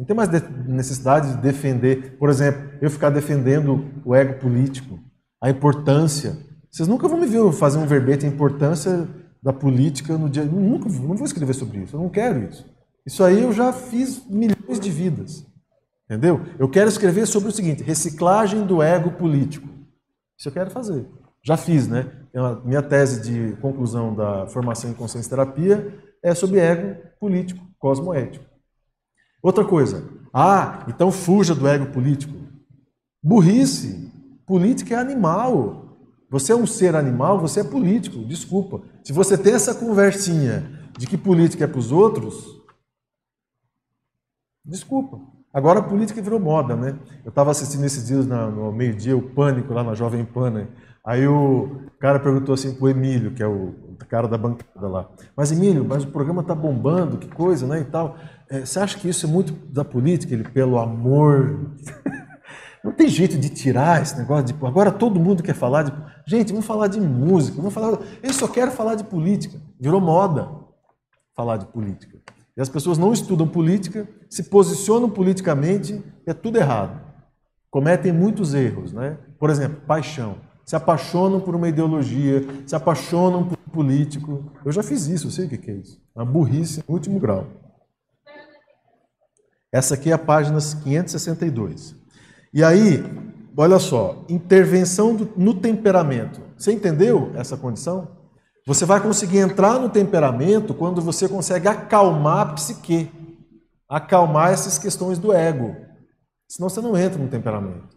Não tem mais necessidade de defender, por exemplo, eu ficar defendendo o ego político, a importância. Vocês nunca vão me ver fazer um verbete a importância da política no dia. Nunca, não vou escrever sobre isso, eu não quero isso. Isso aí eu já fiz milhões de vidas. Entendeu? Eu quero escrever sobre o seguinte: reciclagem do ego político. Isso eu quero fazer. Já fiz, né? Minha tese de conclusão da formação em consciência terapia é sobre ego político, cosmoético. Outra coisa. Ah, então fuja do ego político. Burrice. Política é animal. Você é um ser animal, você é político. Desculpa. Se você tem essa conversinha de que política é para os outros, desculpa. Agora a política virou moda, né? Eu estava assistindo esses dias no meio-dia o Pânico lá na Jovem Pan. Né? Aí o cara perguntou assim pro Emílio, que é o cara da bancada lá. Mas Emílio, mas o programa tá bombando, que coisa, né, e tal. É, você acha que isso é muito da política? Ele, pelo amor... Não tem jeito de tirar esse negócio de... Agora todo mundo quer falar de... Gente, vamos falar de música, vamos falar... Eu só quero falar de política. Virou moda falar de política. E as pessoas não estudam política, se posicionam politicamente, é tudo errado. Cometem muitos erros, né? Por exemplo, paixão se apaixonam por uma ideologia, se apaixonam por um político. Eu já fiz isso, eu sei o que é isso. Uma burrice último grau. Essa aqui é a página 562. E aí, olha só, intervenção do, no temperamento. Você entendeu essa condição? Você vai conseguir entrar no temperamento quando você consegue acalmar a psique, acalmar essas questões do ego. Senão você não entra no temperamento.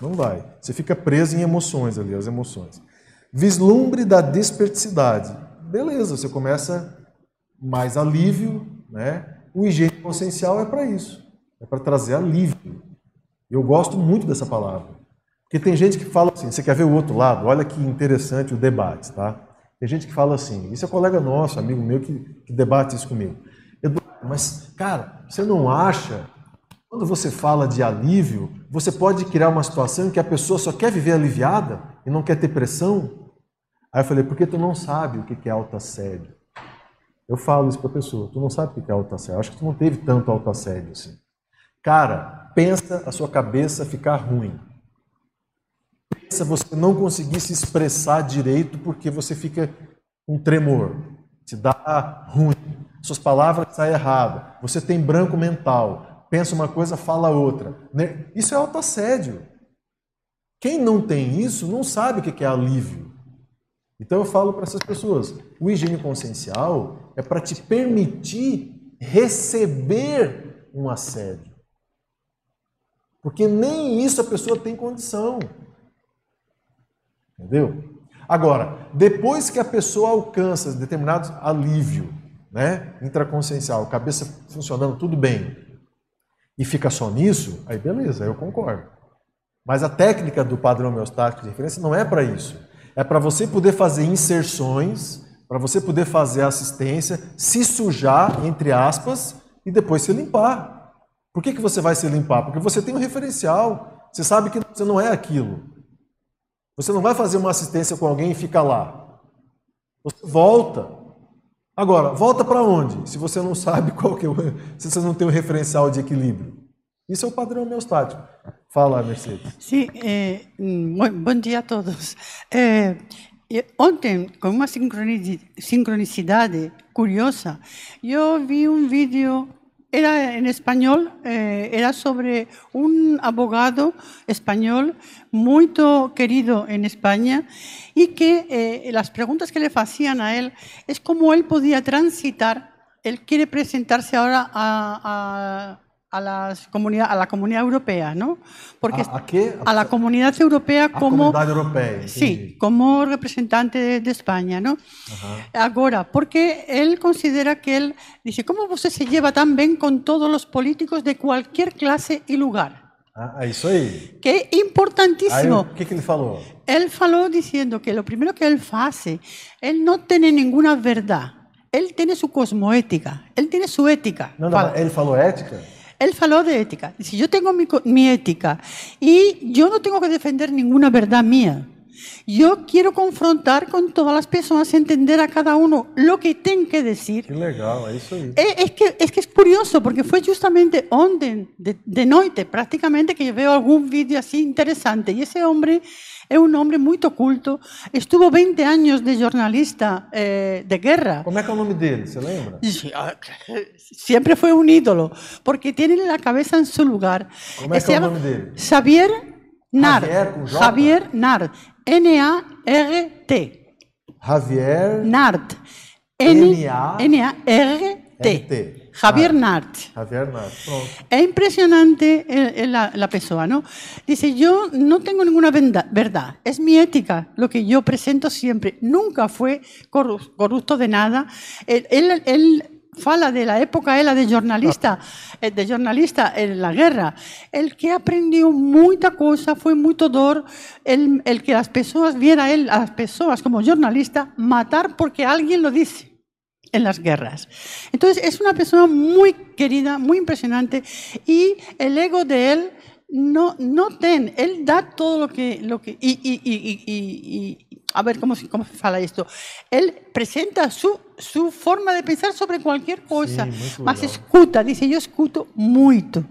Não vai. Você fica preso em emoções ali, as emoções. Vislumbre da desperticidade. Beleza, você começa mais alívio, né? O higiene consciencial é para isso. É para trazer alívio. Eu gosto muito dessa palavra. Porque tem gente que fala assim, você quer ver o outro lado? Olha que interessante o debate, tá? Tem gente que fala assim, isso é colega nosso, amigo meu, que, que debate isso comigo. Eduardo, mas, cara, você não acha quando você fala de alívio, você pode criar uma situação em que a pessoa só quer viver aliviada e não quer ter pressão. Aí eu falei, porque tu não sabe o que é autoassédio. Eu falo isso para a pessoa, tu não sabe o que é autoassédio. Acho que tu não teve tanto autoassédio assim. Cara, pensa a sua cabeça ficar ruim. Pensa você não conseguir se expressar direito porque você fica com tremor. Te dá ruim. Suas palavras saem erradas. Você tem branco mental pensa uma coisa, fala outra. Isso é autoassédio. Quem não tem isso não sabe o que é alívio. Então eu falo para essas pessoas: o higiene consciencial é para te permitir receber um assédio. Porque nem isso a pessoa tem condição. Entendeu? Agora, depois que a pessoa alcança determinado alívio, né, intraconsciencial, cabeça funcionando tudo bem, e fica só nisso, aí beleza, eu concordo. Mas a técnica do padrão homeostático de referência não é para isso. É para você poder fazer inserções, para você poder fazer assistência, se sujar, entre aspas, e depois se limpar. Por que, que você vai se limpar? Porque você tem um referencial. Você sabe que você não é aquilo. Você não vai fazer uma assistência com alguém e fica lá. Você volta. Agora, volta para onde? Se você não sabe qual que é o, se você não tem um referencial de equilíbrio. Isso é o padrão homeostático. Fala, Mercedes. Sim, eh, bom dia a todos. Eh, ontem, com uma sincronicidade curiosa, eu vi um vídeo era en español, eh, era sobre un abogado español muy querido en España y que eh, las preguntas que le hacían a él es cómo él podía transitar, él quiere presentarse ahora a, a a, las comunidad, a la comunidad europea, ¿no? Porque ¿A, a qué? A la comunidad europea a como... Comunidad europea, sí, como representante de, de España, ¿no? Ajá. Ahora, porque él considera que él, dice, ¿cómo usted se lleva tan bien con todos los políticos de cualquier clase y lugar? Ah, isso aí. Que é importantíssimo. O que, que ele falou? Ele falou dizendo que o primeiro que ele faz, ele não tem nenhuma verdade. Ele tem sua cosmoética, ele tem sua ética. Não, não, ele falou ética? Él faló de ética. Dice, yo tengo mi, mi, ética y yo no tengo que defender ninguna verdad mía. Yo quiero confrontar con todas las personas, entender a cada uno lo que tienen que decir. Qué legal, é isso aí. Es, es, que, es que es curioso, porque fue justamente ontem, de, de noite, prácticamente, que yo veo algún vídeo así interesante. Y ese hombre é um homem muito culto, estuvo 20 anos de jornalista eh, de guerra. Como é que é o nome dele? Você lembra? Siempre fue un ídolo, porque tiene la cabeza en su lugar. Como é Se que é o llama nome dele? Xavier Nart. Javier com J? Javier Nart. N-A-R-T. Javier Nart. N-A- N-A-R-T. Javier Ah. Nart. Javier Nart. Pronto. Es impresionante eh, eh, la, la persona, ¿no? Dice, yo no tengo ninguna verdad, es mi ética lo que yo presento siempre. Nunca fue corru- corrupto de nada. Él, él, él fala de la época ela de jornalista, eh, de jornalista en la guerra. El que aprendió mucha cosa fue muito dor, el, el que las personas viera él, a las personas como jornalista, matar porque alguien lo dice en las guerras. Entonces es una persona muy querida, muy impresionante y el ego de él no, no ten, él da todo lo que... Lo que y, y- y- y- a ver cómo, cómo se fala esto. Él presenta su, su forma de pensar sobre cualquier cosa, muito mas escuta, dice, yo escuto muito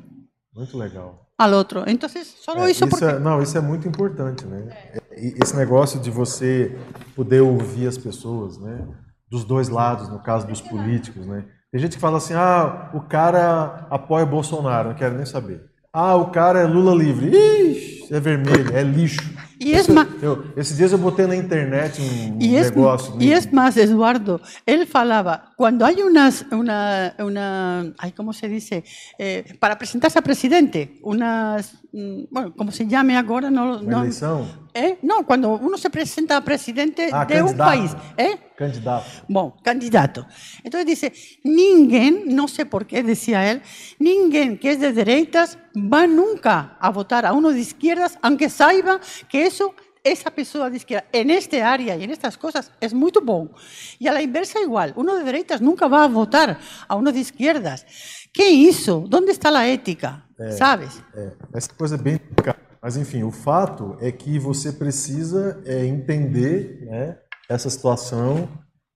Muito legal. al otro. Entonces, solo É, eso isso porque... é, não, isso é muito importante, né? E- Esse negócio de você poder ouvir as pessoas, né? Dos dois lados, no caso dos políticos, né? Tem gente que fala assim, ah, o cara apoia Bolsonaro, não quero nem saber. Ah, o cara é Lula livre. Ixi, é vermelho, é lixo. E es Isso- ma- eu- esses dias eu botei na internet um Y es, negócio. y es más, Eduardo, él falaba, cuando hay unas, una, una ay, ¿cómo se dice? Eh, para presentarse a presidente, unas, mm, bueno, como se llame ahora, no, Uma no, eleição, ¿eh? no, cuando uno se presenta a presidente Ah, de un candidato. país, ¿eh? candidato. Bom, candidato. Entonces dice, ninguém, no sé por qué decía él, ninguém que es de derechas va nunca a votar a uno de izquierdas, aunque saiba que eso, esa persona de izquierda, en este área y en estas cosas, es muy bom. Y a la inversa igual, uno de derechas nunca va a votar a uno de izquierdas. ¿Qué hizo? ¿Dónde está la ética? ¿Sabes? É, essa coisa é bem complicada. Mas enfim, o fato é que você precisa é, entender né, essa situação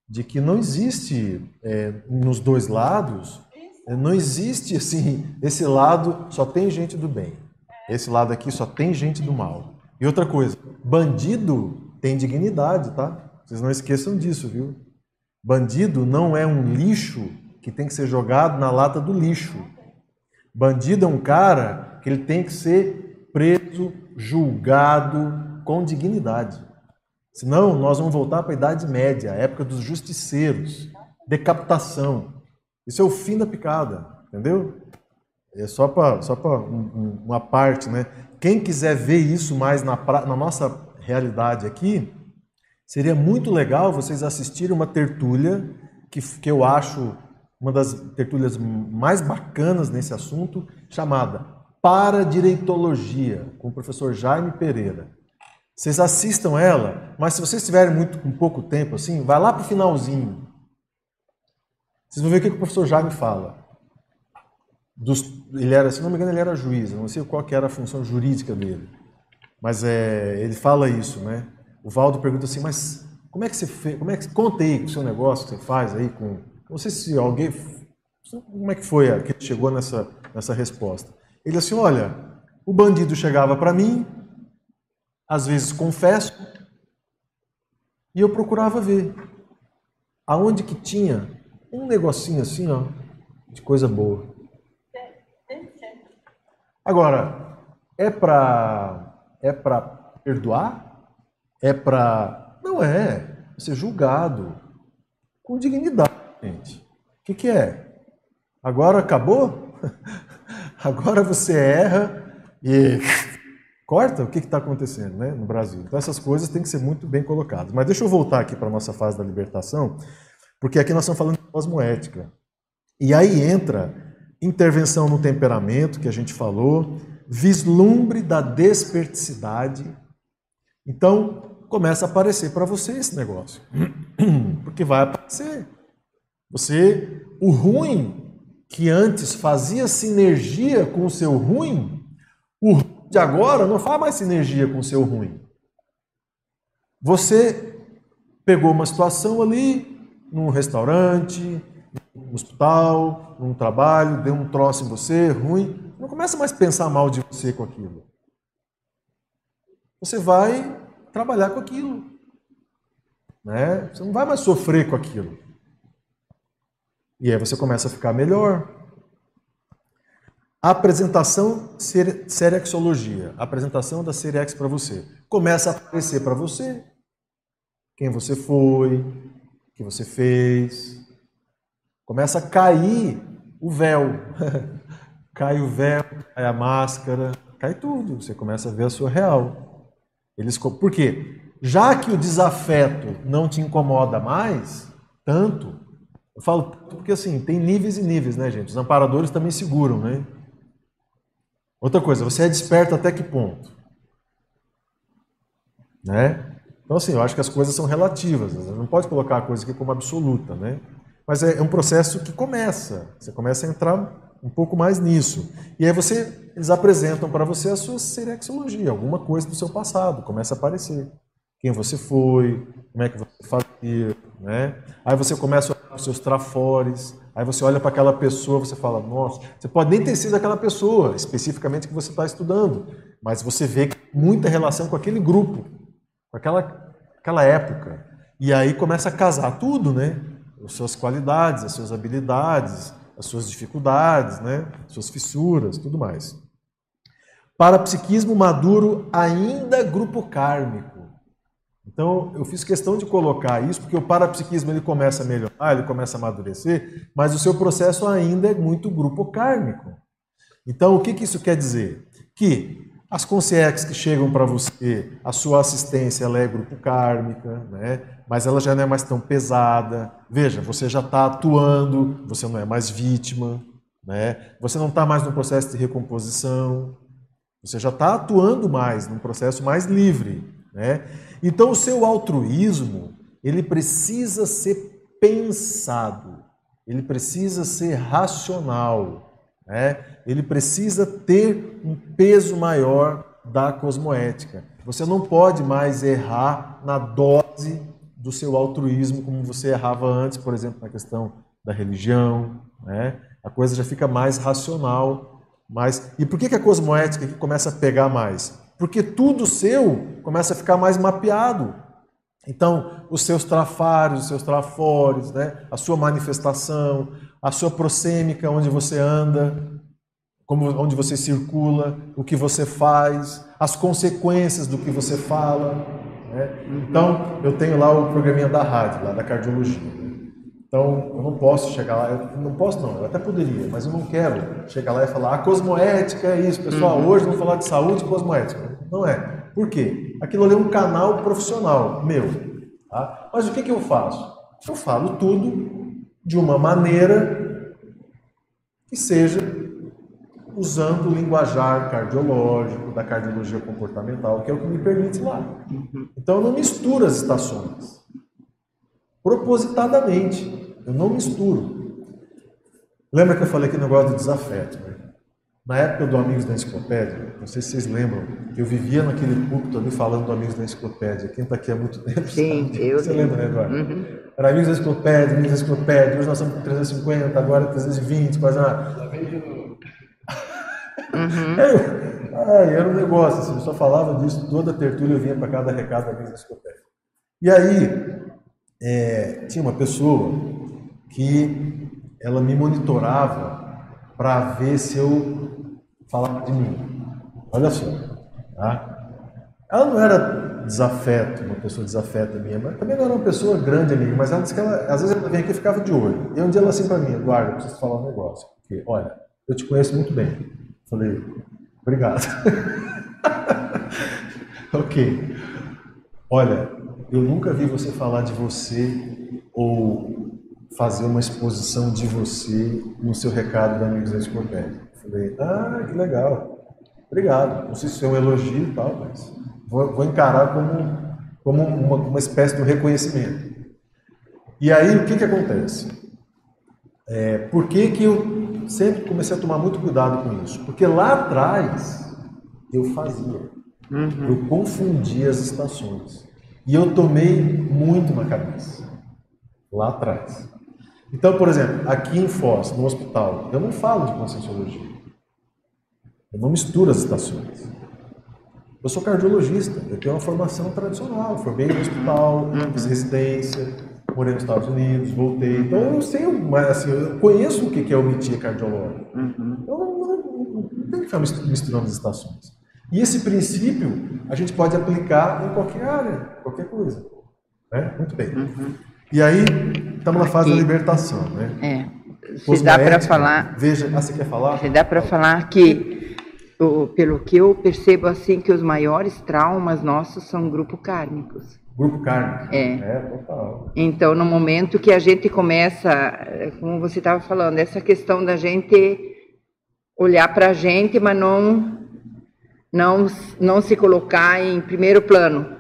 de que não existe é, nos dois lados, é, não existe assim, esse lado só tem gente do bem, esse lado aqui só tem gente do mal. E outra coisa, bandido tem dignidade, tá? Vocês não esqueçam disso, viu? Bandido não é um lixo que tem que ser jogado na lata do lixo. Bandido é um cara que ele tem que ser preso, julgado com dignidade. Senão, nós vamos voltar para a Idade Média, a época dos justiceiros, decapitação. Isso é o fim da picada, entendeu? É só para só pra um- um- uma parte, né? Quem quiser ver isso mais na, na nossa realidade aqui, seria muito legal vocês assistirem uma tertúlia que, que eu acho uma das tertúlias mais bacanas nesse assunto, chamada Paradireitologia, com o professor Jaime Pereira. Vocês assistam ela, mas se vocês tiverem muito com pouco tempo assim, vai lá para o finalzinho. Vocês vão ver o que que o professor Jaime fala. Dos, ele era, se não me engano, ele era juiz, não sei qual que era a função jurídica dele. Mas é, ele fala isso, né? O Valdo pergunta assim, mas como é que você fez? Como é que conta aí o seu negócio que você faz aí com. Não sei se alguém. Como é que foi que chegou nessa, nessa resposta? Ele assim, olha, o bandido chegava para mim, às vezes confesso, e eu procurava ver aonde que tinha um negocinho assim, ó, de coisa boa. Agora, é para é para perdoar? É para não é, ser julgado com dignidade, gente. O que, que é? Agora acabou? Agora você erra e corta? O que está acontecendo né, no Brasil? Então essas coisas têm que ser muito bem colocadas. Mas deixa eu voltar aqui para a nossa fase da libertação, porque aqui nós estamos falando de cosmoética. E aí entra intervenção no temperamento, que a gente falou, vislumbre da desperticidade. Então, começa a aparecer para você esse negócio. Porque vai aparecer. Você, o ruim que antes fazia sinergia com o seu ruim, o ruim de agora não faz mais sinergia com o seu ruim. Você pegou uma situação ali, num restaurante, num hospital, num trabalho, deu um troço em você, ruim. Não começa mais a pensar mal de você com aquilo. Você vai trabalhar com aquilo. Né? Você não vai mais sofrer com aquilo. E aí você começa a ficar melhor. Apresentação ser, serexologia, apresentação da Serex para você. Começa a aparecer para você quem você foi, o que você fez. Começa a cair o véu. cai o véu, cai a máscara, cai tudo. Você começa a ver a sua real. Eles, por quê? Já que o desafeto não te incomoda mais, tanto, eu falo porque assim, tem níveis e níveis, né, gente? Os amparadores também seguram, né? Outra coisa, você é desperto até que ponto? Né? Então, assim, eu acho que as coisas são relativas. Você não pode colocar a coisa aqui como absoluta, né? Mas é, é um processo que começa. Você começa a entrar um pouco mais nisso. E aí você, eles apresentam para você a sua serexologia, alguma coisa do seu passado, começa a aparecer. Quem você foi, como é que você fazia, né? Aí você começa a olhar os seus trafores, aí você olha para aquela pessoa, você fala, nossa, você pode nem ter sido aquela pessoa, especificamente que você está estudando, mas você vê muita relação com aquele grupo, com aquela, aquela época. E aí começa a casar tudo, né? As suas qualidades, as suas habilidades, as suas dificuldades, né? suas fissuras, tudo mais. Parapsiquismo maduro ainda grupo kármico. Então, eu fiz questão de colocar isso porque o parapsiquismo ele começa a melhorar, ele começa a amadurecer, mas o seu processo ainda é muito grupo kármico. Então, o que, que isso quer dizer? Que as consciências que chegam para você, a sua assistência ela é grupo kármica, né? mas ela já não é mais tão pesada. Veja, você já está atuando, você não é mais vítima, né? você não está mais no processo de recomposição, você já está atuando mais, num processo mais livre. Né? Então, o seu altruísmo, ele precisa ser pensado, ele precisa ser racional, né? ele precisa ter um peso maior da cosmoética. Você não pode mais errar na dose do seu altruísmo como você errava antes, por exemplo, na questão da religião. Né? A coisa já fica mais racional. Mais... E por que, que a cosmoética começa a pegar mais? Porque tudo seu começa a ficar mais mapeado. Então, os seus trafários, os seus trafores, né? a sua manifestação, a sua prosêmica, onde você anda, como, onde você circula, o que você faz, as consequências do que você fala. Né? Então, eu tenho lá o programinha da rádio, lá da cardiologia. Então, eu não posso chegar lá, eu não posso não, eu até poderia, mas eu não quero chegar lá e falar, a cosmoética é isso, pessoal, uhum. hoje vamos falar de saúde e cosmoética. Não é. Por quê? Aquilo ali é um canal profissional meu. Tá? Mas o que, que eu faço? Eu falo tudo de uma maneira que seja usando o linguajar cardiológico, da cardiologia comportamental, que é o que me permite lá. Uhum. Então eu não misturo as estações. Propositadamente, eu não misturo. Lembra que eu falei aqui no negócio do desafeto? Né? Na época do Amigos da Enciclopédia, não sei se vocês lembram, eu vivia naquele púlpito ali falando do Amigos da Enciclopédia. Quem está aqui há muito tempo Sim, sabe. eu Você lembra, né, Eduardo? Uhum. Era Amigos da Enciclopédia, Amigos da Enciclopédia. Hoje nós estamos com 350, agora 320, quase uma... Uhum. É, era um negócio, assim, eu só falava disso, toda a tertúlia eu vinha para cada recado da Amigos da Enciclopédia. E aí, é, tinha uma pessoa que ela me monitorava para ver se eu falava de mim. Olha só. Tá? Ela não era desafeto, uma pessoa desafeta minha, mas também não era uma pessoa grande amiga, mas ela disse que ela, às vezes ela vinha aqui e ficava de olho. E um dia ela assim para mim, Eduardo, eu preciso falar um negócio. Porque, olha, eu te conheço muito bem. Falei, obrigado. ok. Olha, eu nunca vi você falar de você ou fazer uma exposição de você no seu recado da Amigos da Enciclopédia. Falei, ah, que legal. Obrigado. Não sei se é um elogio e tal, mas vou, vou encarar como, como uma, uma, espécie de reconhecimento. E aí, o que, que acontece? É, por que, que eu sempre comecei a tomar muito cuidado com isso? Porque lá atrás eu fazia. Uhum. Eu confundia as estações. E eu tomei muito na cabeça. Lá atrás. Então, por exemplo, aqui em Foz, no hospital, eu não falo de conscienciologia. Eu não misturo as estações. Eu sou cardiologista, eu tenho uma formação tradicional, formei no hospital, fiz residência, morei nos Estados Unidos, voltei. Então eu sei, mas assim, eu conheço o que é omitir cardiológico. Eu não, não, não, não tem que ficar mis- misturando as estações. E esse princípio a gente pode aplicar em qualquer área, qualquer coisa. Né? Muito bem. E aí, estamos na fase da libertação. Né? É. Se dá para falar, Veja, ah, você quer falar? se dá para falar que, pelo que eu percebo assim, que os maiores traumas nossos são grupo kármicos. Grupo carne. É. É, total. Então, no momento que a gente começa, eh, como você estava falando, essa questão da gente olhar para a gente, mas não, não, não se colocar em primeiro plano.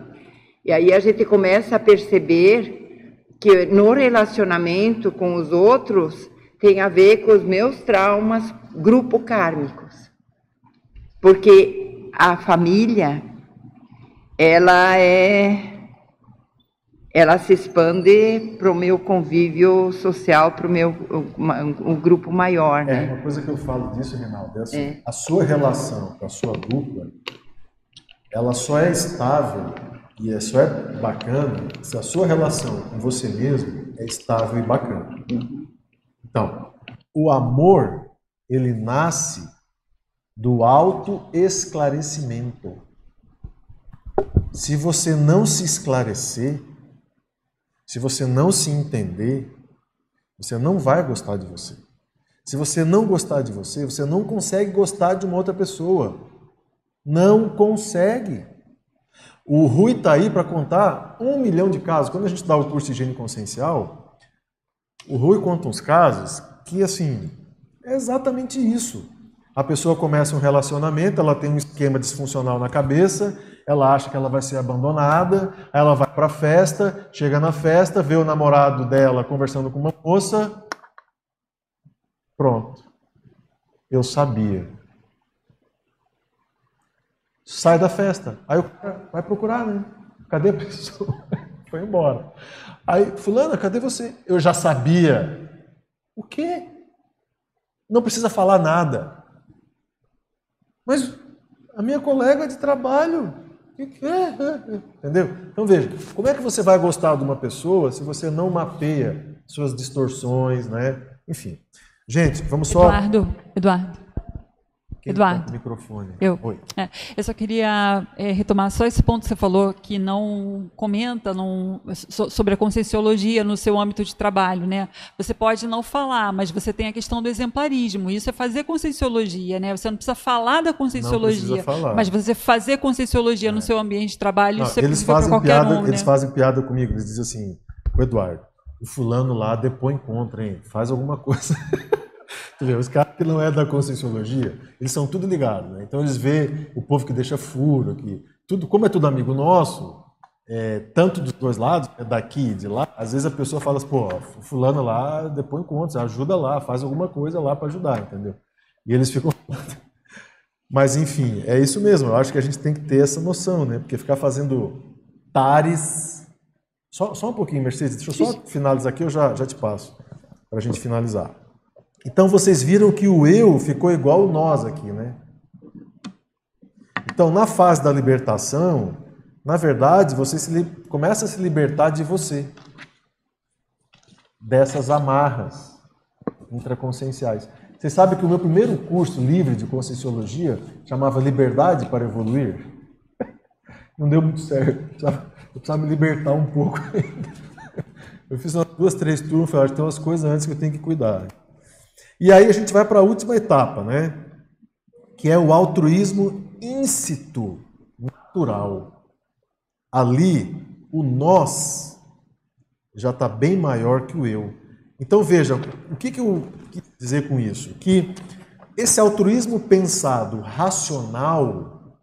E aí a gente começa a perceber que no relacionamento com os outros tem a ver com os meus traumas grupo kármicos. Porque a família, ela é ela se expande para o meu convívio social, para o meu o grupo maior, É, né? uma coisa que eu falo disso, Reinaldo, é assim, É. a sua relação com a sua dupla, ela só é estável e é só é bacana se a sua relação com você mesmo é estável e bacana. Então, o amor, ele nasce do autoesclarecimento. Se você não se esclarecer, se você não se entender, você não vai gostar de você. Se você não gostar de você, você não consegue gostar de uma outra pessoa. Não consegue. O Rui está aí para contar um milhão de casos. Quando a gente dá o curso de higiene consciencial, o Rui conta uns casos que, assim, é exatamente isso. A pessoa começa um relacionamento, ela tem um esquema disfuncional na cabeça, ela acha que ela vai ser abandonada, ela vai para a festa, chega na festa, vê o namorado dela conversando com uma moça, pronto. Eu sabia. Sai da festa. Aí o cara vai procurar, né? Cadê a pessoa? Foi embora. Aí, fulana, cadê você? Eu já sabia. O quê? Não precisa falar nada. Mas a minha colega de trabalho. é? Entendeu? Então veja, como é que você vai gostar de uma pessoa se você não mapeia suas distorções, né? Enfim. Gente, vamos só. Eduardo, Eduardo. Quem Eduardo. microfone. Eu. É, eu só queria é, retomar só esse ponto que você falou, que não comenta não, so- sobre a conscienciologia no seu âmbito de trabalho. Né? Você pode não falar, mas você tem a questão do exemplarismo. Isso é fazer conscienciologia. Né? Você não precisa falar da conscienciologia, falar. mas você fazer conscienciologia no seu ambiente de trabalho, Não, isso é eles fazem qualquer piada, um. eles né? fazem piada comigo. Eles dizem assim, o Eduardo, o fulano lá depois encontra, hein? Faz alguma coisa. vê, os caras que não é da conscienciologia, eles são tudo ligados, né? Então eles vê o povo que deixa furo, que tudo, como é tudo amigo nosso, é, tanto dos dois lados, é daqui e de lá, às vezes a pessoa fala assim, pô, fulano lá depois encontra, ajuda lá, faz alguma coisa lá para ajudar, entendeu? E eles ficam Mas enfim, é isso mesmo. Eu acho que a gente tem que ter essa noção, né? Porque ficar fazendo tares. Só, só um pouquinho, Mercedes. Deixa eu só finalizar aqui, eu já, já te passo. Para a gente finalizar. Então vocês viram que o eu ficou igual o nós aqui, né? Então, na fase da libertação, na verdade, você se começa a se libertar de você. Dessas amarras intraconscienciais. Você sabe que o meu primeiro curso livre de conscienciologia chamava Liberdade para Evoluir? Não deu muito certo. Eu precisava, me libertar um pouco ainda. Eu fiz umas duas, três turmas, falei, "Ah, tem umas coisas antes que eu tenho que cuidar. E aí a gente vai para a última etapa, né? Que é o altruísmo íncito, natural. Ali, o nós já está bem maior que o eu. Então veja, o que, que eu quis dizer com isso? Que esse altruísmo pensado, racional,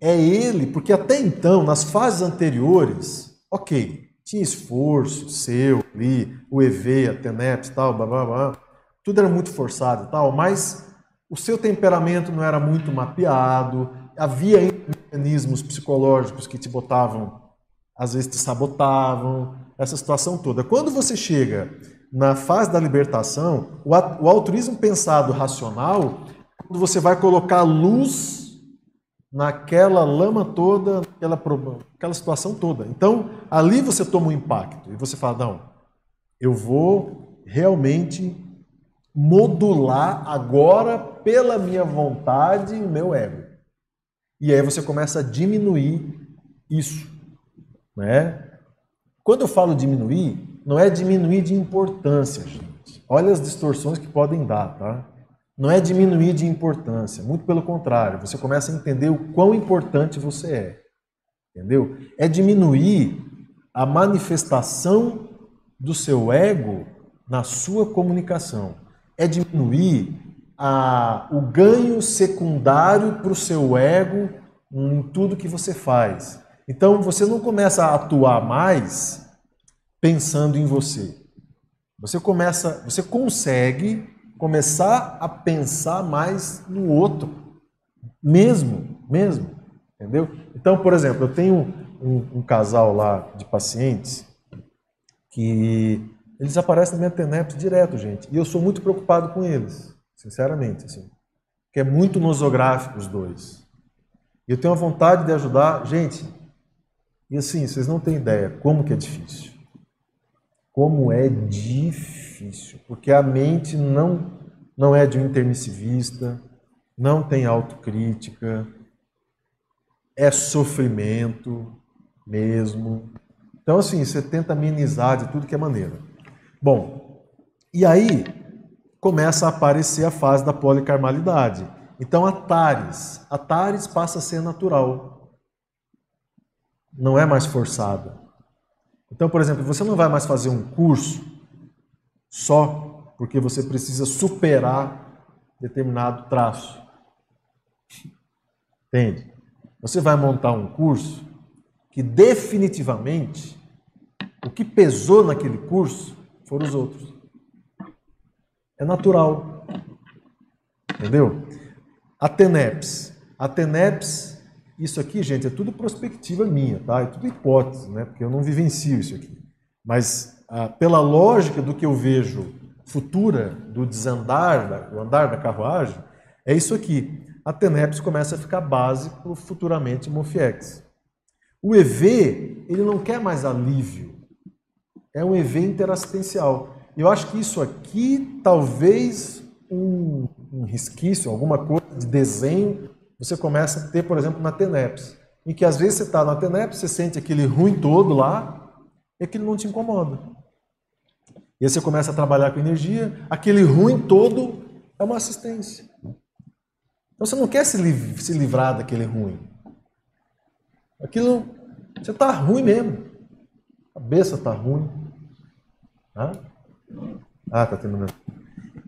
é ele, porque até então, nas fases anteriores, ok, tinha esforço seu ali, o EV, a TENEPS tal, blá, blá, blá, tudo era muito forçado e tal, mas o seu temperamento não era muito mapeado, havia mecanismos psicológicos que te botavam, às vezes te sabotavam, essa situação toda. Quando você chega na fase da libertação, o, o altruísmo pensado racional, quando você vai colocar luz naquela lama toda, naquela, pro- aquela situação toda. Então, ali você toma um impacto e você fala: não, eu vou realmente modular agora pela minha vontade e meu ego. E aí você começa a diminuir isso, né? Quando eu falo diminuir, não é diminuir de importância, gente. Olha as distorções que podem dar, tá? Não é diminuir de importância, muito pelo contrário, você começa a entender o quão importante você é. Entendeu? É diminuir a manifestação do seu ego na sua comunicação. É diminuir a- o ganho secundário para o seu ego em tudo que você faz. Então você não começa a atuar mais pensando em você. Você começa, você consegue começar a pensar mais no outro, mesmo, mesmo, entendeu? Então, por exemplo, eu tenho um, um casal lá de pacientes que eles aparecem na minha TENEPS direto, gente, e eu sou muito preocupado com eles, sinceramente, assim, que é muito nosográfico os dois. E eu tenho a vontade de ajudar, gente. E assim, vocês não têm ideia como que é difícil. Como é difícil, porque a mente não não é de um intermissivista, não tem autocrítica, é sofrimento mesmo. Então assim, você tenta amenizar de tudo que é maneira. Bom, e aí começa a aparecer a fase da policarmalidade. Então a Tares, a Tares passa a ser natural. Não é mais forçada. Então, por exemplo, você não vai mais fazer um curso só porque você precisa superar determinado traço. Entende? Você vai montar um curso que definitivamente o que pesou naquele curso foram os outros. É natural. Entendeu? A TENEPS. A TENEPS, isso aqui, gente, é tudo perspectiva minha, tá? É tudo hipótese, né? Porque eu não vivencio isso aqui. Mas ah, pela lógica do que eu vejo futura, do desandar, da- do andar da carruagem, é isso aqui. A TENEPS começa a ficar base para futuramente Mofiex. O EV, ele não quer mais alívio. É um EV interassistencial. Eu acho que isso aqui, talvez um, um resquício, alguma coisa de desenho, você começa a ter, por exemplo, na TENEPS. Em que às vezes você está na TENEPS, você sente aquele ruim todo lá, e aquilo não te incomoda. E aí você começa a trabalhar com energia, aquele ruim todo é uma assistência. Então você não quer se, se livrar daquele ruim. Aquilo, você está ruim mesmo. A cabeça está ruim. Tá? Ah, tá terminando.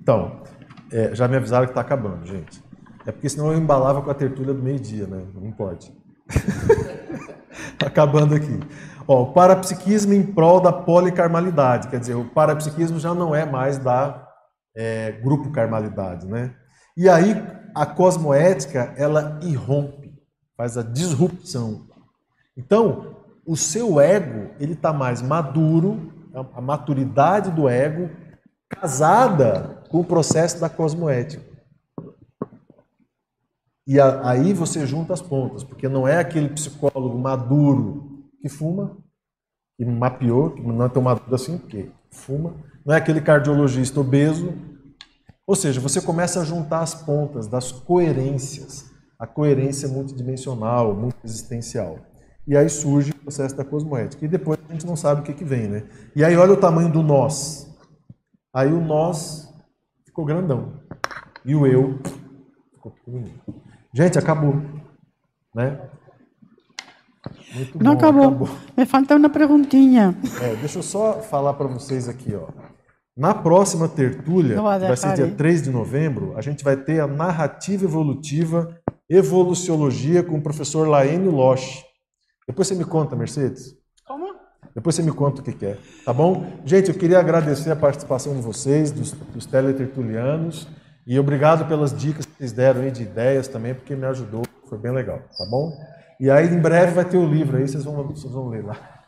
Então, é, já me avisaram que está acabando, gente. É porque senão eu embalava com a tertúlia do meio-dia, né? Não pode. Tá acabando aqui. Ó, o parapsiquismo em prol da policarmalidade. Quer dizer, o parapsiquismo já não é mais da é, grupo carmalidade, né? E aí a cosmoética, ela irrompe, faz a disrupção. Então, o seu ego, ele está mais maduro, a- maturidade do ego, casada com o processo da cosmoética. E a- aí você junta as pontas, porque não é aquele psicólogo maduro que fuma, que mapeou, que não é tão maduro assim, porque fuma, não é aquele cardiologista obeso. Ou seja, você começa a juntar as pontas das coerências, a coerência multidimensional, multiexistencial. E aí surge o processo da cosmoética. E depois a gente não sabe o que, que vem, né? E aí olha o tamanho do nós. Aí o nós ficou grandão. E o eu ficou pequenininho. Gente, acabou. Né? Muito Não bom, acabou. Me falta uma perguntinha. É, deixa eu só falar para vocês aqui, ó. Na próxima tertúlia, que vai ser dia aí. 3 de novembro, a gente vai ter a narrativa evolutiva Evoluciologia com o professor Laene Loche. Depois você me conta, Mercedes. Como? Depois você me conta o que que é, tá bom? Gente, eu queria agradecer a participação de vocês, dos, dos teletertulianos, e obrigado pelas dicas que vocês deram aí de ideias também, porque me ajudou, foi bem legal, tá bom? E aí, em breve, vai ter o livro aí, vocês vão, vocês vão ler lá.